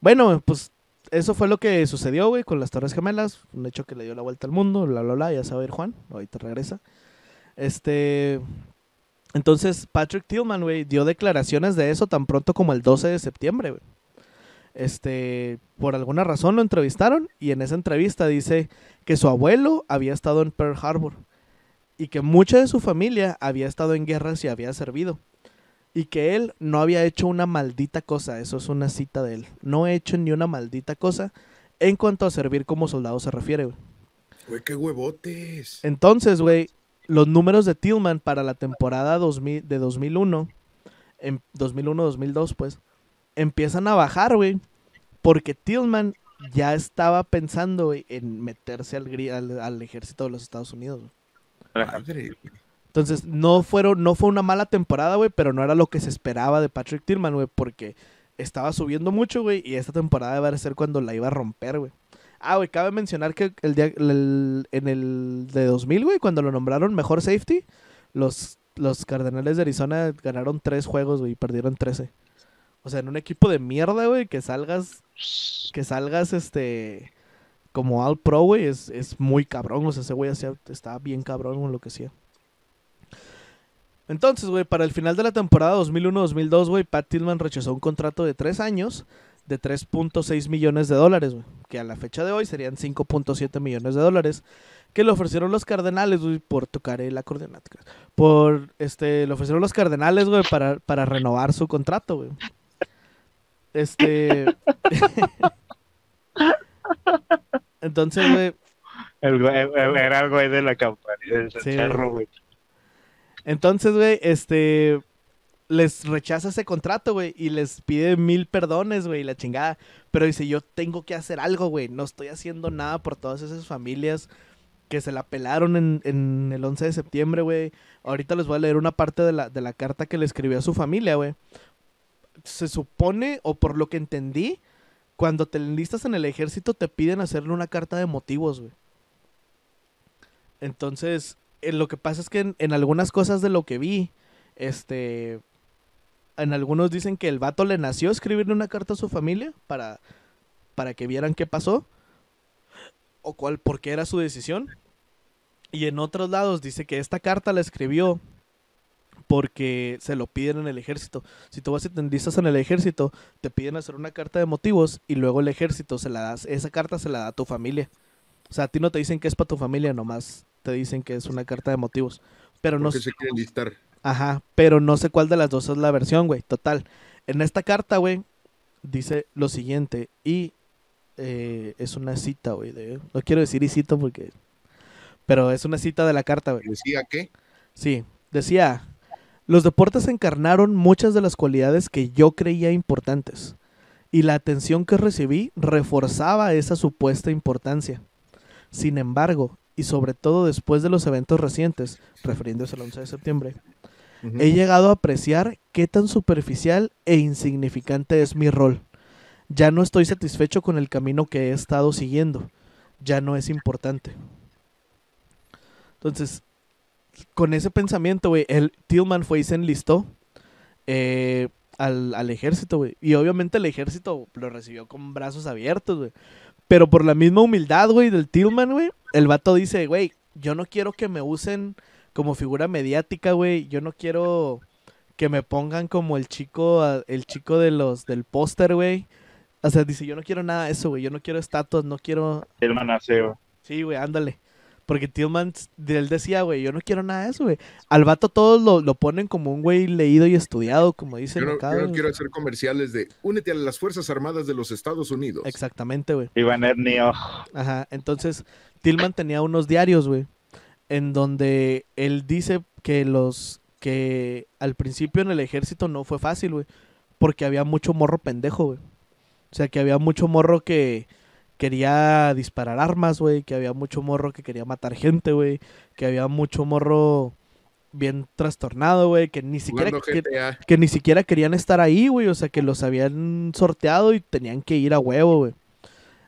Bueno, pues eso fue lo que sucedió, güey, con las Torres Gemelas, un hecho que le dio la vuelta al mundo, bla, bla, bla, ya sabe Juan, ahorita regresa. Este. Entonces, Patrick Tillman, güey, dio declaraciones de eso tan pronto como el 12 de septiembre, güey. Este, por alguna razón lo entrevistaron y en esa entrevista dice que su abuelo había estado en Pearl Harbor y que mucha de su familia había estado en guerras y había servido y que él no había hecho una maldita cosa, eso es una cita de él, no he hecho ni una maldita cosa en cuanto a servir como soldado se refiere, güey. Güey, qué huevotes. Entonces, güey, los números de Tillman para la temporada 2000, de 2001, en 2001-2002, pues, empiezan a bajar, güey, porque Tillman ya estaba pensando en meterse al, al, al ejército de los Estados Unidos. güey. Madre. Entonces, no, fueron, no fue una mala temporada, güey, pero no era lo que se esperaba de Patrick Tillman, güey, porque estaba subiendo mucho, güey, y esta temporada iba a ser cuando la iba a romper, güey. Ah, güey, cabe mencionar que el día, el- en el de 2000, güey, cuando lo nombraron mejor safety, los, los Cardenales de Arizona ganaron tres juegos, güey, y perdieron 13. O sea, en un equipo de mierda, güey, que salgas, que salgas, este, como All Pro, güey, es, es muy cabrón. O sea, ese güey hacía- estaba bien cabrón con lo que hacía. Entonces, güey, para el final de la temporada 2001-2002, güey, Pat Tillman rechazó un contrato de tres años de 3.6 millones de dólares, güey, que a la fecha de hoy serían 5.7 millones de dólares, que le ofrecieron los Cardenales, güey, por tocar el acordeón. Por, este, le ofrecieron los Cardenales, güey, para, para renovar su contrato, güey. Este... Entonces, güey, era el güey de la Sí, cerro, güey. Entonces, güey, este. Les rechaza ese contrato, güey, y les pide mil perdones, güey, y la chingada. Pero dice, yo tengo que hacer algo, güey. No estoy haciendo nada por todas esas familias que se la pelaron en, en el 11 de septiembre, güey. Ahorita les voy a leer una parte de la, de la carta que le escribió a su familia, güey. Se supone, o por lo que entendí, cuando te enlistas en el ejército te piden hacerle una carta de motivos. Entonces, eh, lo que pasa es que en, en algunas cosas de lo que vi, este, en algunos dicen que el vato le nació escribirle una carta a su familia para, para que vieran qué pasó o cuál, por qué era su decisión. Y en otros lados dice que esta carta la escribió porque se lo piden en el ejército. Si tú vas y te enlistas en el ejército, te piden hacer una carta de motivos y luego el ejército se la das, esa carta se la da a tu familia. O sea, a ti no te dicen que es para tu familia, nomás te dicen que es una carta de motivos. Pero no Porque se quiere enlistar. Ajá, pero no sé cuál de las dos es la versión, güey. Total. En esta carta, güey, dice lo siguiente. Y eh, es una cita, güey. de- No quiero decir y cito porque... Pero es una cita de la carta, güey. Decía que Sí, decía, los deportes encarnaron muchas de las cualidades que yo creía importantes, y la atención que recibí reforzaba esa supuesta importancia. Sin embargo, y sobre todo después de los eventos recientes, refiriéndose al 11 de septiembre, he llegado a apreciar qué tan superficial e insignificante es mi rol. Ya no estoy satisfecho con el camino que he estado siguiendo. Ya no es importante. Entonces, con ese pensamiento, güey, el Tillman fue y se enlistó eh, al, al ejército, güey. Y obviamente el ejército lo recibió con brazos abiertos, güey. Pero por la misma humildad, güey, del Tillman, güey, el vato dice, güey, yo no quiero que me usen como figura mediática, güey. Yo no quiero que me pongan como el chico, el chico de los del póster, güey. O sea, dice, yo no quiero nada de eso, güey. Yo no quiero estatuas, no quiero... Tillman así, güey. Sí, güey, ándale. Porque Tillman, él decía, güey, yo no quiero nada de eso, güey. Al vato todos lo, lo ponen como un güey leído y estudiado, como dicen Yo no, acá, yo no quiero hacer comerciales de únete a las Fuerzas Armadas de los Estados Unidos. Exactamente, güey. Iban Ernio. Ajá, entonces Tillman tenía unos diarios, güey, en donde él dice que los que al principio en el ejército no fue fácil, güey, porque había mucho morro pendejo, güey. O sea, que había mucho morro que quería disparar armas, güey, que había mucho morro que quería matar gente, güey, que había mucho morro bien trastornado, güey, que ni siquiera que- ni siquiera querían estar ahí, güey. O sea, que los habían sorteado y tenían que ir a huevo, güey.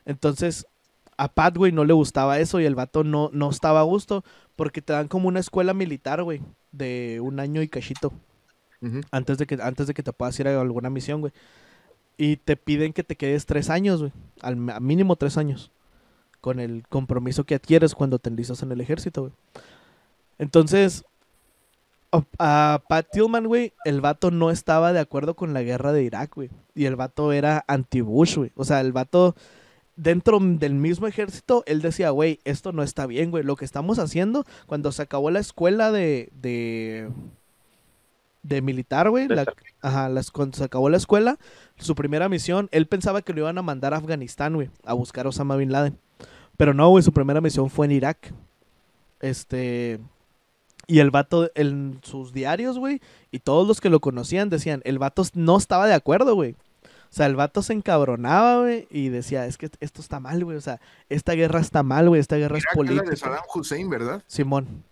Entonces, a Pat, güey, no le gustaba eso y el vato no, no estaba a gusto porque te dan como una escuela militar, güey, de un año y cachito antes de que, antes de que te puedas ir a alguna misión, güey. Y te piden que te quedes tres años, güey. Al mínimo tres años. Con el compromiso que adquieres cuando te enlistas en el ejército, güey. Entonces, a, a Pat Tillman, güey, el vato no estaba de acuerdo con la guerra de Irak, güey. Y el vato era anti-Bush, güey. O sea, el vato, dentro del mismo ejército, él decía, güey, esto no está bien, güey. Lo que estamos haciendo, cuando se acabó la escuela de... de de militar, güey. La- Ajá, las, cuando se acabó la escuela, su primera misión, él pensaba que lo iban a mandar a Afganistán, güey, a buscar a Osama Bin Laden. Pero no, güey, su primera misión fue en Irak. Este. Y el vato, en sus diarios, güey, y todos los que lo conocían decían, el vato no estaba de acuerdo, güey. O sea, el vato se encabronaba, güey, y decía, es que esto está mal, güey. O sea, esta guerra está mal, güey, esta guerra es Irak es la de política. Saddam Hussein, ¿verdad? Simón.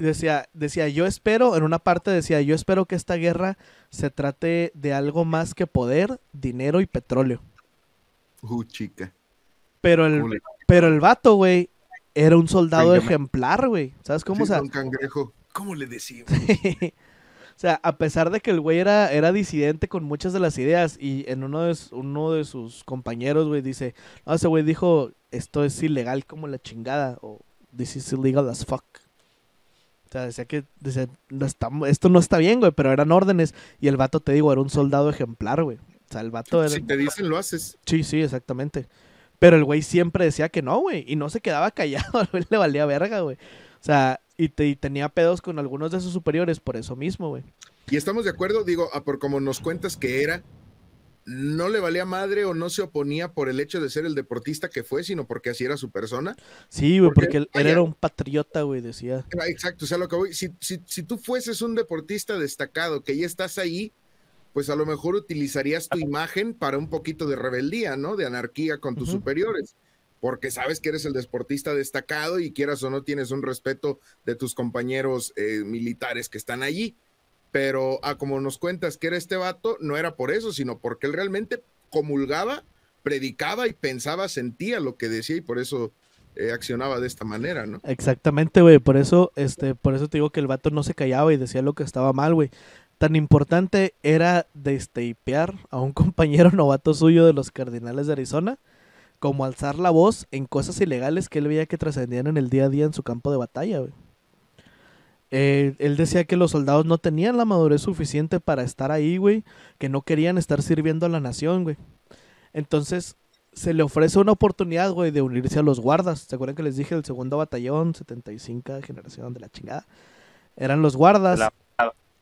Decía, decía, yo espero, en una parte decía, yo espero que esta guerra se trate de algo más que poder, dinero y petróleo. Uh, chica. Pero ¿Cómo el, le- pero el vato, güey, era un soldado Venga, ejemplar, güey. ¿Sabes cómo? O Sí, sea, Cangrejo. ¿Cómo le decimos? o sea, a pesar de que el güey era, era disidente con muchas de las ideas y en uno de, uno de sus compañeros, güey, dice, no, ese güey dijo, esto es ilegal como la chingada o this is illegal as fuck. O sea, decía que decía, "No está- esto no está bien, güey, pero eran órdenes y el vato, te digo, era un soldado ejemplar, güey. O sea, el vato era... Si te dicen, lo haces. Sí, sí, exactamente. Pero el güey siempre decía que no, güey. Y no se quedaba callado, al güey le valía verga, güey. O sea, y, te- y tenía pedos con algunos de sus superiores por eso mismo, güey. Y estamos de acuerdo, digo, a por como nos cuentas que era, no le valía madre o no se oponía por el hecho de ser el deportista que fue, sino porque así era su persona. Sí, güey, Porque, porque él, era un patriota, güey, decía. Exacto, o sea, lo que voy, si, si, si tú fueses un deportista destacado, que ya estás ahí, pues a lo mejor utilizarías tu imagen para un poquito de rebeldía, ¿no? De anarquía con tus superiores. porque sabes que eres el deportista destacado y quieras o no tienes un respeto de tus compañeros eh, militares que están allí. Pero a ah, como nos cuentas que era este vato, no era por eso, sino porque él realmente comulgaba, predicaba y pensaba, sentía lo que decía y por eso eh, accionaba de esta manera, ¿no? Exactamente, güey. Por eso, este, por eso te digo que el vato no se callaba y decía lo que estaba mal, güey. Tan importante era destapear a un compañero novato suyo de los Cardinales de Arizona como alzar la voz en cosas ilegales que él veía que trascendían en el día a día en su campo de batalla, güey. Eh, él decía que los soldados no tenían la madurez suficiente para estar ahí, güey, que no querían estar sirviendo a la nación, güey. Entonces, se le ofrece una oportunidad, güey, de unirse a los guardas. ¿Se acuerdan que les dije el segundo batallón, 75 generación de la chingada? Eran los guardas.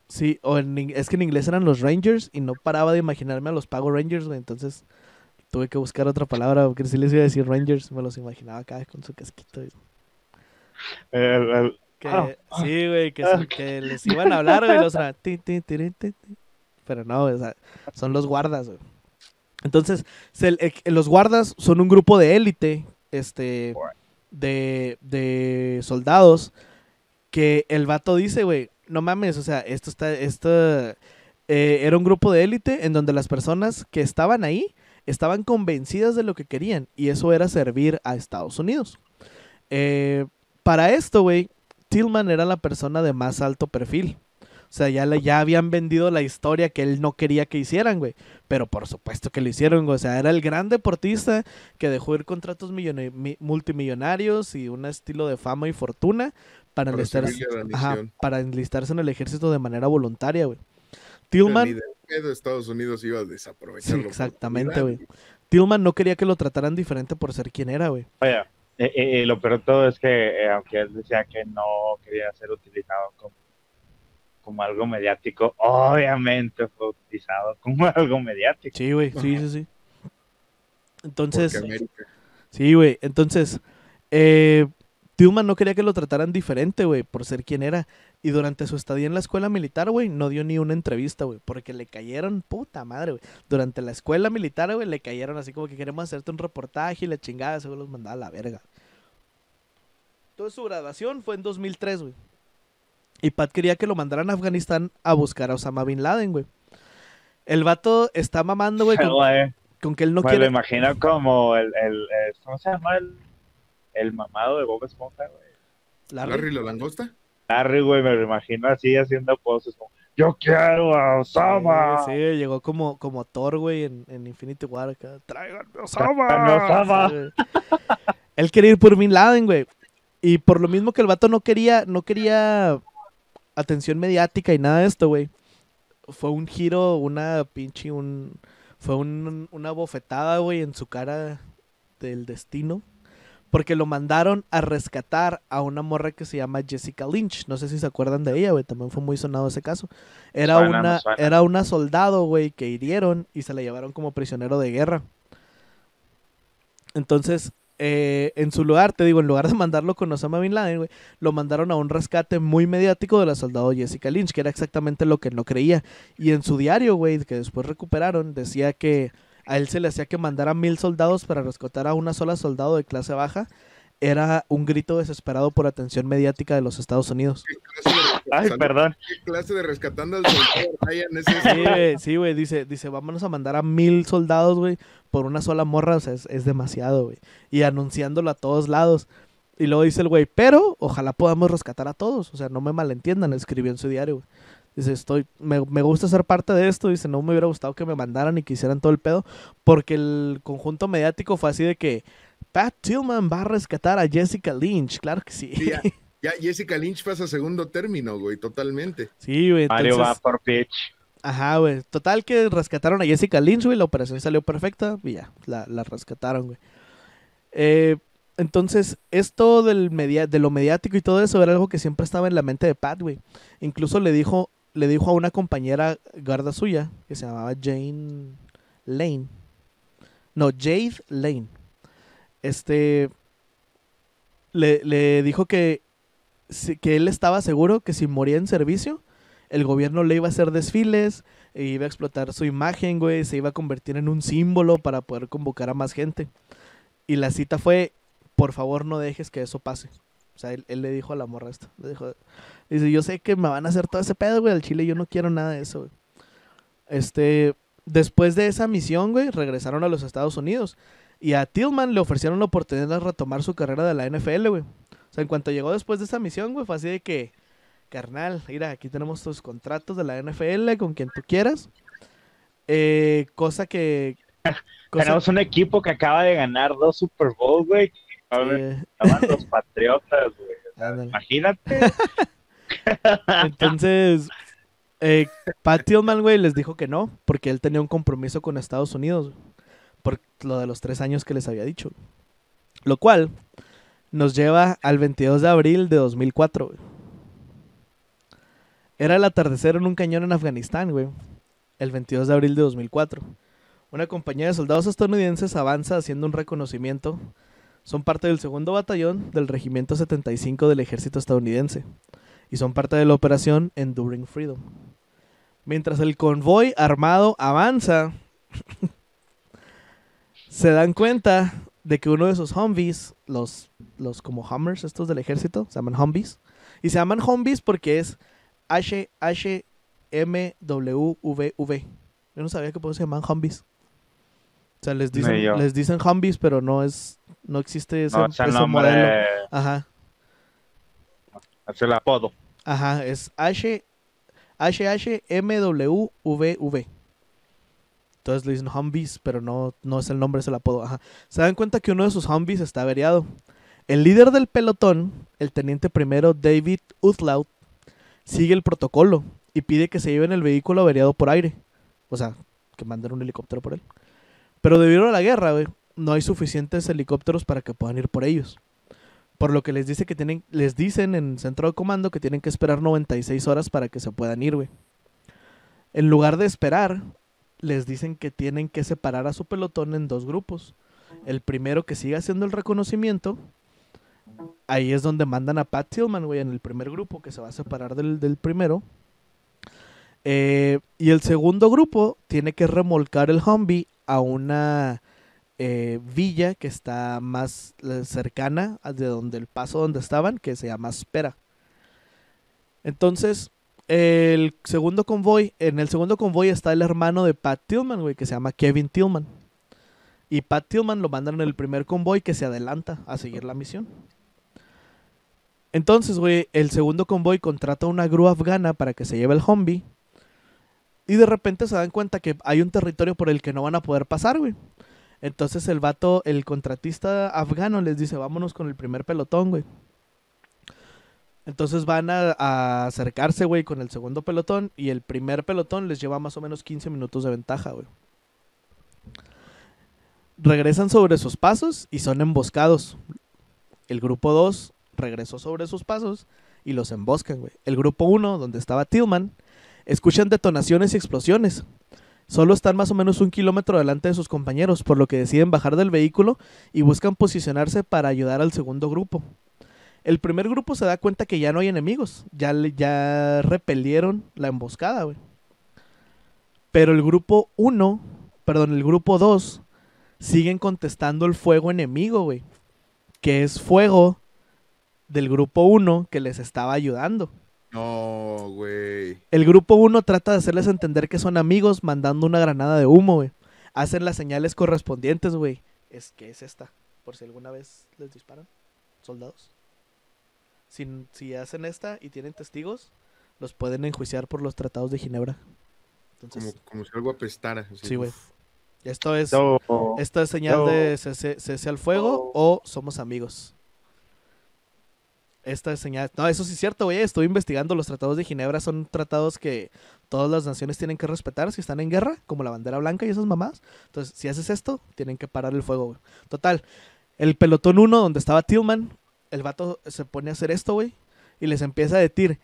Sí, o es que en inglés eran los Rangers y no paraba de imaginarme a los Pago Rangers, güey. Entonces tuve que buscar otra palabra, porque si les iba a decir Rangers, me los imaginaba acá con su casquito. Sí, güey, que, les iban a hablar, güey, los Pero no, o sea, son los guardas, güey. Entonces, eh, los guardas son un grupo de élite, este, de, de soldados, que el vato dice, güey, no mames, o sea, esto está, esto, eh, era un grupo de élite en donde las personas que estaban ahí estaban convencidas de lo que querían, y eso era servir a Estados Unidos. Eh, para esto, güey, Tillman era la persona de más alto perfil. O sea, ya, le, ya habían vendido la historia que él no quería que hicieran, güey. Pero por supuesto que lo hicieron, güey. O sea, era el gran deportista que dejó ir contratos multimillonarios y un estilo de fama y fortuna para, enlistarse, para enlistarse en el ejército de manera voluntaria, güey. Tillman... de Estados Unidos iba a. Sí, exactamente, güey. Tillman no quería que lo trataran diferente por ser quien era, güey. Oye, eh, eh, eh, lo peor de todo es que, aunque él decía que no quería ser utilizado como como algo mediático, obviamente fue utilizado como algo mediático. Sí, güey, sí, sí, sí. Entonces, sí, güey, entonces, eh, Tillman no quería que lo trataran diferente, güey, por ser quien era. Y durante su estadía en la escuela militar, güey, no dio ni una entrevista, güey, porque le cayeron, puta madre, güey. Durante la escuela militar, güey, le cayeron así como que queremos hacerte un reportaje y la chingada, se los mandaba a la verga. Entonces su graduación fue en 2003, güey. Y Pat quería que lo mandaran a Afganistán a buscar a Osama Bin Laden, güey. El vato está mamando, güey, con, que él no quiere. Me lo imagino como el, el, ¿Cómo se llama? El, el mamado de Bob Esponja, güey. ¿Larry, la langosta? Larry, güey, me lo imagino así haciendo poses como. Yo quiero a Osama. Sí, llegó como, como Thor, güey, en, en Infinity War acá. Tráiganme Osama. Osama. él quería ir por Bin Laden, güey. Y por lo mismo que el vato no quería, no quería atención mediática y nada de esto, güey. Fue un giro, una pinche, un... Fue una bofetada, güey, en su cara del destino. Porque lo mandaron a rescatar a una morra que se llama Jessica Lynch. No sé si se acuerdan de ella, güey. También fue muy sonado ese caso. Era, una, era una soldado, güey, que hirieron y se la llevaron como prisionero de guerra. Entonces, eh, en su lugar, te digo, en lugar de mandarlo con Osama Bin Laden, güey, lo mandaron a un rescate muy mediático de la soldado Jessica Lynch, que era exactamente lo que no creía. Y en su diario, güey, que después recuperaron, decía que a él se le hacía que mandara mil soldados para rescatar a una sola soldado de clase baja. Era un grito desesperado por atención mediática de los Estados Unidos. Ay, perdón. ¿Qué clase de rescatando al soldado Ryan Sí, güey, dice, dice, vámonos a mandar a mil soldados, güey, por una sola morra, o sea, es, demasiado, güey. Y anunciándolo a todos lados. Y luego dice el güey, pero ojalá podamos rescatar a todos. O sea, no me malentiendan, escribió en su diario, güey. Dice, estoy, me, gusta ser parte de esto. Dice, no me hubiera gustado que me mandaran y que hicieran todo el pedo. Porque el conjunto mediático fue así de que Pat Tillman va a rescatar a Jessica Lynch. Claro que sí. ya, Jessica Lynch pasa segundo término, güey, totalmente. Sí, güey. Mario va por pitch. Ajá, güey. Total que rescataron a Jessica Lynch, güey. La operación salió perfecta y ya, la, rescataron, güey. Eh, entonces, esto del media de lo mediático y todo eso era algo que siempre estaba en la mente de Pat, güey. Incluso le dijo, le dijo a una compañera guarda suya, que se llamaba Jane Lane. No, Jade Lane. Este. Le, le dijo que, que él estaba seguro que si moría en servicio, el gobierno le iba a hacer desfiles, e iba a explotar su imagen, güey, se iba a convertir en un símbolo para poder convocar a más gente. Y la cita fue, por favor no dejes que eso pase. O sea, él, él le dijo a la morra esto. Le dijo, dice, yo sé que me van a hacer todo ese pedo, güey, al chile yo no quiero nada de eso, güey. Este, después de esa misión, güey, regresaron a los Estados Unidos. Y a Tillman le ofrecieron la oportunidad de retomar su carrera de la NFL, güey. O sea, en cuanto llegó después de esa misión, güey, fue así de que, carnal, mira, aquí tenemos tus contratos de la NFL con quien tú quieras. Eh, cosa que... cosa- Tenemos un equipo que acaba de ganar dos Super Bowl, güey. Estaban los Patriotas, güey. Imagínate. Entonces, eh, Pat Tillman, güey, les dijo que no, porque él tenía un compromiso con Estados Unidos, por lo de los tres años que les había dicho. Lo cual nos lleva al 22 de abril de 2004, güey. Era el atardecer en un cañón en Afganistán, güey. El 22 de abril de 2004. Una compañía de soldados estadounidenses avanza haciendo un reconocimiento. Son parte del segundo batallón del Regimiento 75 del ejército estadounidense y son parte de la operación Enduring Freedom. Mientras el convoy armado avanza, se dan cuenta de que uno de esos Humvees, los, los como Hummers estos del ejército, se llaman Humvees. Y se llaman Humvees porque es H-H-M-W-V-V. Yo no sabía que por eso se llaman Humvees. O sea, les dicen, les dicen Humvees, pero no es, no existe ese, No, es el ese nombre, modelo. Ajá. es el apodo. Ajá, es H HHMWVV. Entonces le dicen Humvees, pero no, no es el nombre, es el apodo. Ajá. Se dan cuenta que uno de sus Humvees está averiado. El líder del pelotón, el teniente primero David Utlaut, sigue el protocolo y pide que se lleven el vehículo averiado por aire. O sea, que manden un helicóptero por él. Pero debido a la guerra, güey, no hay suficientes helicópteros para que puedan ir por ellos. Por lo que les dice que tienen, les dicen en centro de comando que tienen que esperar 96 horas para que se puedan ir, güey. En lugar de esperar, les dicen que tienen que separar a su pelotón en dos grupos. El primero que sigue haciendo el reconocimiento. Ahí es donde mandan a Pat Tillman, güey, en el primer grupo, que se va a separar del, del primero. Eh, y el segundo grupo tiene que remolcar el Humvee a una eh, villa que está más eh, cercana de donde el paso donde estaban, que se llama Spera. Entonces, el segundo convoy, en el segundo convoy está el hermano de Pat Tillman, güey, que se llama Kevin Tillman. Y Pat Tillman lo mandan en el primer convoy que se adelanta a seguir la misión. Entonces, güey, el segundo convoy contrata una grúa afgana para que se lleve el Humvee. Y de repente se dan cuenta que hay un territorio por el que no van a poder pasar, güey. Entonces el vato, el contratista afgano les dice, vámonos con el primer pelotón, güey. Entonces van a, a acercarse, güey, con el segundo pelotón y el primer pelotón les lleva más o menos 15 minutos de ventaja, güey. Regresan sobre sus pasos y son emboscados. El grupo 2 regresó sobre sus pasos y los emboscan, güey. El grupo 1, donde estaba Tillman, escuchan detonaciones y explosiones. Solo están más o menos un kilómetro delante de sus compañeros, por lo que deciden bajar del vehículo y buscan posicionarse para ayudar al segundo grupo. El primer grupo se da cuenta que ya no hay enemigos, ya, ya repelieron la emboscada, güey. Pero el grupo 1, perdón, el grupo 2, siguen contestando el fuego enemigo, güey. Que es fuego del grupo 1 que les estaba ayudando. No, güey. El grupo 1 trata de hacerles entender que son amigos mandando una granada de humo, güey. Hacen las señales correspondientes, güey. Es que es esta, por si alguna vez les disparan soldados. Si, si hacen esta y tienen testigos, los pueden enjuiciar por los tratados de Ginebra. Entonces, Como, como si algo apestara. así. Sí, güey. esto es So, esto es señal no. de cese, cese al fuego o somos amigos. Esta es señal. No, eso sí es cierto, güey. Estoy investigando. Los tratados de Ginebra son tratados que todas las naciones tienen que respetar si están en guerra, como la bandera blanca y esas mamás. Entonces, si haces esto, tienen que parar el fuego, güey. Total. El pelotón 1, donde estaba Tillman, el vato se pone a hacer esto, güey. Y les empieza a decir: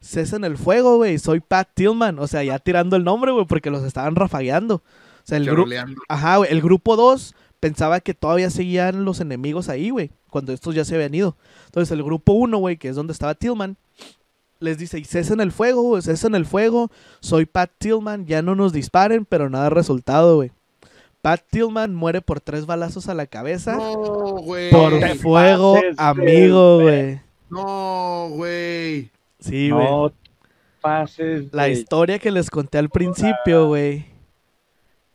Cesen el fuego, güey. Soy Pat Tillman. O sea, ya tirando el nombre, güey, porque los estaban rafagueando. O sea, el grupo. Ajá, güey. El grupo 2 pensaba que todavía seguían los enemigos ahí, güey. Cuando estos ya se habían ido. Entonces el grupo 1, güey, que es donde estaba Tillman, les dice, y cesen el fuego, güey, cesen el fuego. Soy Pat Tillman, ya no nos disparen, pero nada resultado, güey. Pat Tillman muere por tres balazos a la cabeza No, güey. por te fuego pases amigo, güey. No, güey. Sí, güey. no pases. La de- historia que les conté al principio, güey,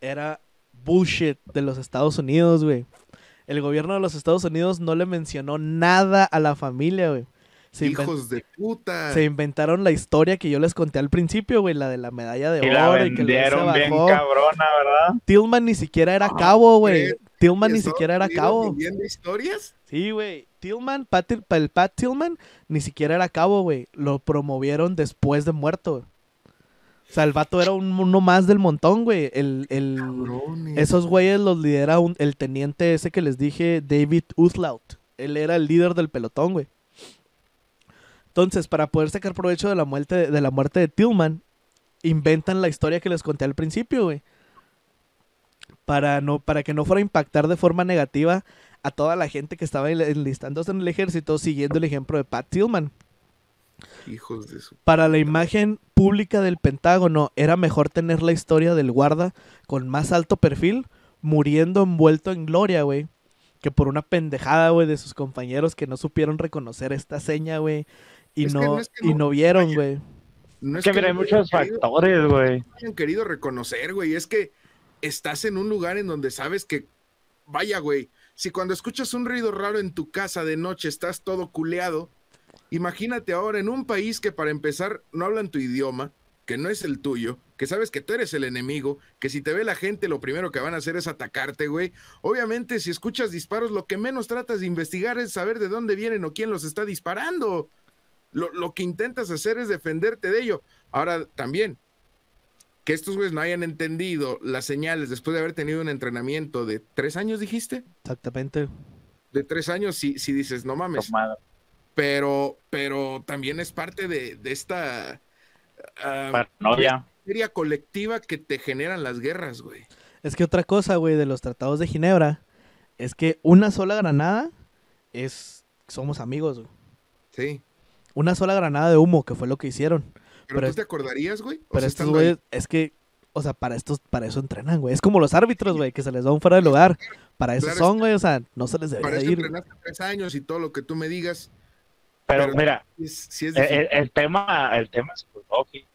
era bullshit de los Estados Unidos, güey. El gobierno de los Estados Unidos no le mencionó nada a la familia, güey. Se, Hijos de puta. se inventaron la historia que yo les conté al principio, güey, la de la medalla de Y la oro y que bien bajó. cabrona, ¿verdad? Tillman ni siquiera era Ah, cabo, güey. Tillman ¿Y ni siquiera era cabo. vendiendo historias? Sí, güey. Tillman, Pat, el Pat Tillman, ni siquiera era cabo, güey. Lo promovieron después de muerto. O sea, el vato era un- uno más del montón, güey. El, el, Cabrones. esos güeyes los lidera un- el teniente ese que les dije, David Uthlaut. Él era el líder del pelotón, güey. Entonces, para poder sacar provecho de la muerte de la muerte de Tillman, inventan la historia que les conté al principio, güey. Para, no, para que no fuera a impactar de forma negativa a toda la gente que estaba enl- enlistándose en el ejército siguiendo el ejemplo de Pat Tillman. Hijos de su. Para la imagen pública del Pentágono era mejor tener la historia del guarda con más alto perfil muriendo envuelto en gloria, güey. Que por una pendejada, güey, de sus compañeros que no supieron reconocer esta seña, güey. Y, Es que no, no es que y no- no vieron, güey. No Es que mira, hay muchos querido- factores, güey. no hayan querido reconocer, güey. Es que estás en un lugar en donde sabes que. Vaya, güey. Si cuando escuchas un ruido raro en tu casa de noche estás todo culeado, imagínate ahora en un país que para empezar no hablan tu idioma, que no es el tuyo, que sabes que tú eres el enemigo, que si te ve la gente lo primero que van a hacer es atacarte, güey. Obviamente si escuchas disparos lo que menos tratas de investigar es saber de dónde vienen o quién los está disparando. Lo, lo que intentas hacer es defenderte de ello. Ahora también, que estos güeyes no hayan entendido las señales después de haber tenido un entrenamiento de tres años, dijiste. Exactamente. De tres años, si, si dices, no mames. Pero, pero también es parte de, de esta ah, Paranoia. histeria colectiva que te generan las guerras, güey. Es que otra cosa, güey, de los tratados de Ginebra es que una sola granada es. Somos amigos, güey. Sí. Una sola granada de humo, que fue lo que hicieron. Pero, Pero tú es- te acordarías, güey. Pero sea, estos güeyes, es que, o sea, para estos, para eso entrenan, güey. Es como los árbitros, güey, que se les da un fuera de lugar. Para eso Claro, son, güey, o sea, no se les Para debería eso ir. entrenaste tres años y todo lo que tú me digas. Pero, Pero- mira, es- sí es el, el- tema, el tema es psicológico.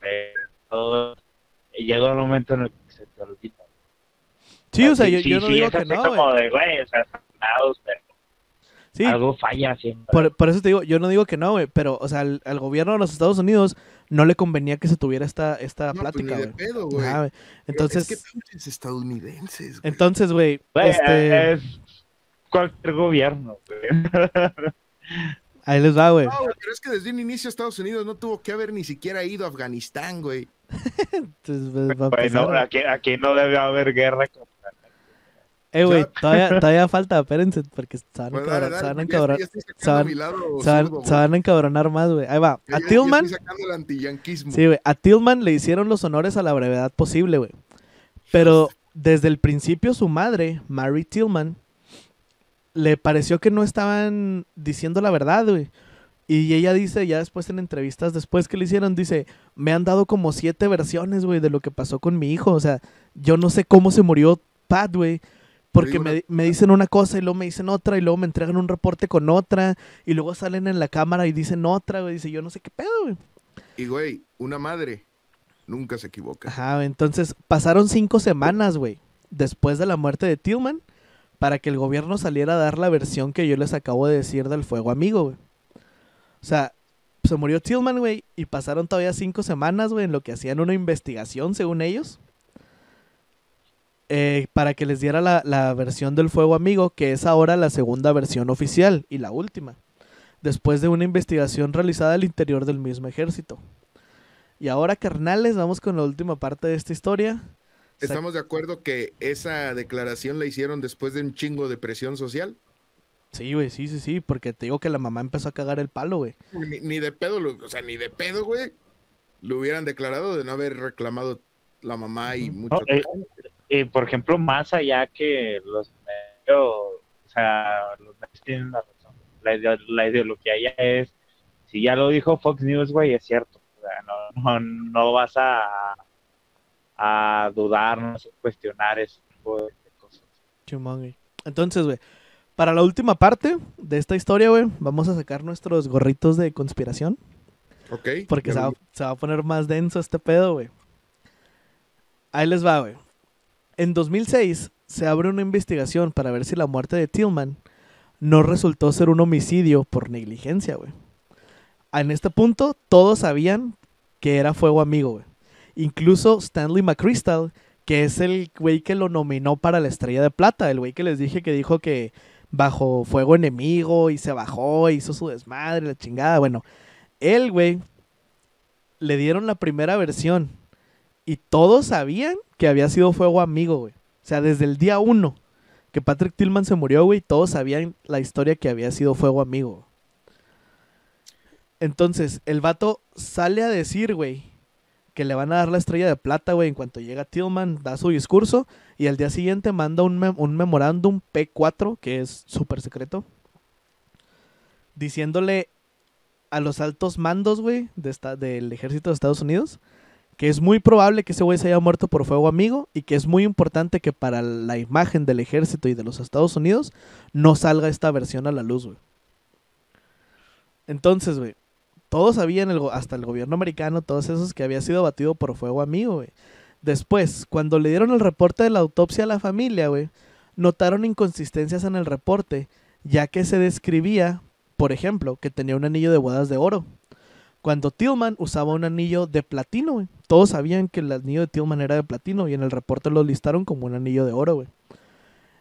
Pero llega un momento en el que se te olvida. Sí, o sea, Sí, yo, sí, yo no sí, digo es que no, como güey. de, güey, o sea, pero Sí, algo falla siempre. por, por eso te digo, yo no digo que no, güey. Pero, o sea, al, al gobierno de los Estados Unidos no le convenía que se tuviera esta, esta No, pues, ni plática, de güey. pedo, güey. Pero Entonces, Es que estadounidenses, güey. entonces, güey, Güey, este, Es cualquier gobierno, güey. ahí les va, güey. No, güey, pero es que desde un inicio Estados Unidos no tuvo que haber ni siquiera ido a Afganistán, güey. Entonces, va- va a Güey, no, empezar, güey. aquí, aquí no debe haber guerra contra Eh, güey, todavía, todavía falta, espérense, porque se van a Pues encabronar, se van a encabronar, estoy- ya estoy se sacando van- mi lado se van- zurdo, se van a encabronar más, güey. Ahí va. A ya- ya Tillman, sí, güey, a Tillman le hicieron los honores a la brevedad posible, güey. Pero desde el principio su madre, Mary Tillman, le pareció que no estaban diciendo la verdad, güey. Y ella dice, ya después en entrevistas después que le hicieron, dice, me han dado como siete versiones, güey, de lo que pasó con mi hijo. O sea, yo no sé cómo se murió Pat, güey. Porque me, me dicen una cosa y luego me dicen otra y luego me entregan un reporte con otra y luego salen en la cámara y dicen otra, güey. Dice, yo no sé qué pedo, güey. Y güey, una madre nunca se equivoca. Ajá, entonces pasaron cinco semanas, güey, después de la muerte de Tillman, para que el gobierno saliera a dar la versión que yo les acabo de decir del fuego amigo, güey. O sea, se murió Tillman, güey, y pasaron todavía cinco semanas, güey, en lo que hacían una investigación, según ellos, eh, para que les diera la, la versión del fuego amigo, que es ahora la segunda versión oficial y la última, después de una investigación realizada al interior del mismo ejército. Y ahora, carnales, vamos con la última parte de esta historia. ¿Estamos de acuerdo que esa declaración la hicieron después de un chingo de presión social? Sí, güey, sí, sí, sí, porque te digo que la mamá empezó a cagar el palo, güey. Ni, ni de pedo, lo- o sea, ni de pedo, güey. Lo hubieran declarado de no haber reclamado la mamma y mucho. No, eh, Y por ejemplo, más allá que los medios, o sea, los medios tienen la razón. La, ideo- la ideología ya es, si ya lo dijo Fox News, güey, es cierto. O sea, no, no, no vas a, a dudar, no sé, cuestionar ese tipo de cosas. Chimón, güey. Entonces, güey, para la última parte de esta historia, güey, vamos a sacar nuestros gorritos de conspiración. Ok. Porque se va, se va a poner más denso este pedo, güey. Ahí les va, güey. En 2006 se abre una investigación para ver si la muerte de Tillman no resultó ser un homicidio por negligencia, güey. En este punto, todos sabían que era fuego amigo, güey. Incluso Stanley McChrystal, que es el güey que lo nominó para la estrella de plata, el güey que les dije que dijo que bajo fuego enemigo y se bajó, hizo su desmadre, la chingada. Bueno, él, güey, le dieron la primera versión y todos sabían que había sido fuego amigo, güey. O sea, desde el día uno que Patrick Tillman se murió, güey, todos sabían la historia que había sido fuego amigo. Entonces, el vato sale a decir, güey, que le van a dar la estrella de plata, güey, en cuanto llega Tillman, da su discurso y al día siguiente manda un, un memorándum P4, que es súper secreto, diciéndole a los altos mandos, güey, de del ejército de Estados Unidos, que es muy probable que ese güey se haya muerto por fuego amigo y que es muy importante que para la imagen del ejército y de los Estados Unidos no salga esta versión a la luz, güey. Entonces, güey, todos sabían, hasta el gobierno americano, todos esos, que había sido batido por fuego amigo, güey. Después, cuando le dieron el reporte de la autopsia a la familia, güey, notaron inconsistencias en el reporte, ya que se describía, por ejemplo, que tenía un anillo de bodas de oro. Cuando Tillman usaba un anillo de platino, güey. Todos sabían que el anillo de Tillman era de platino y en el reporte lo listaron como un anillo de oro, güey.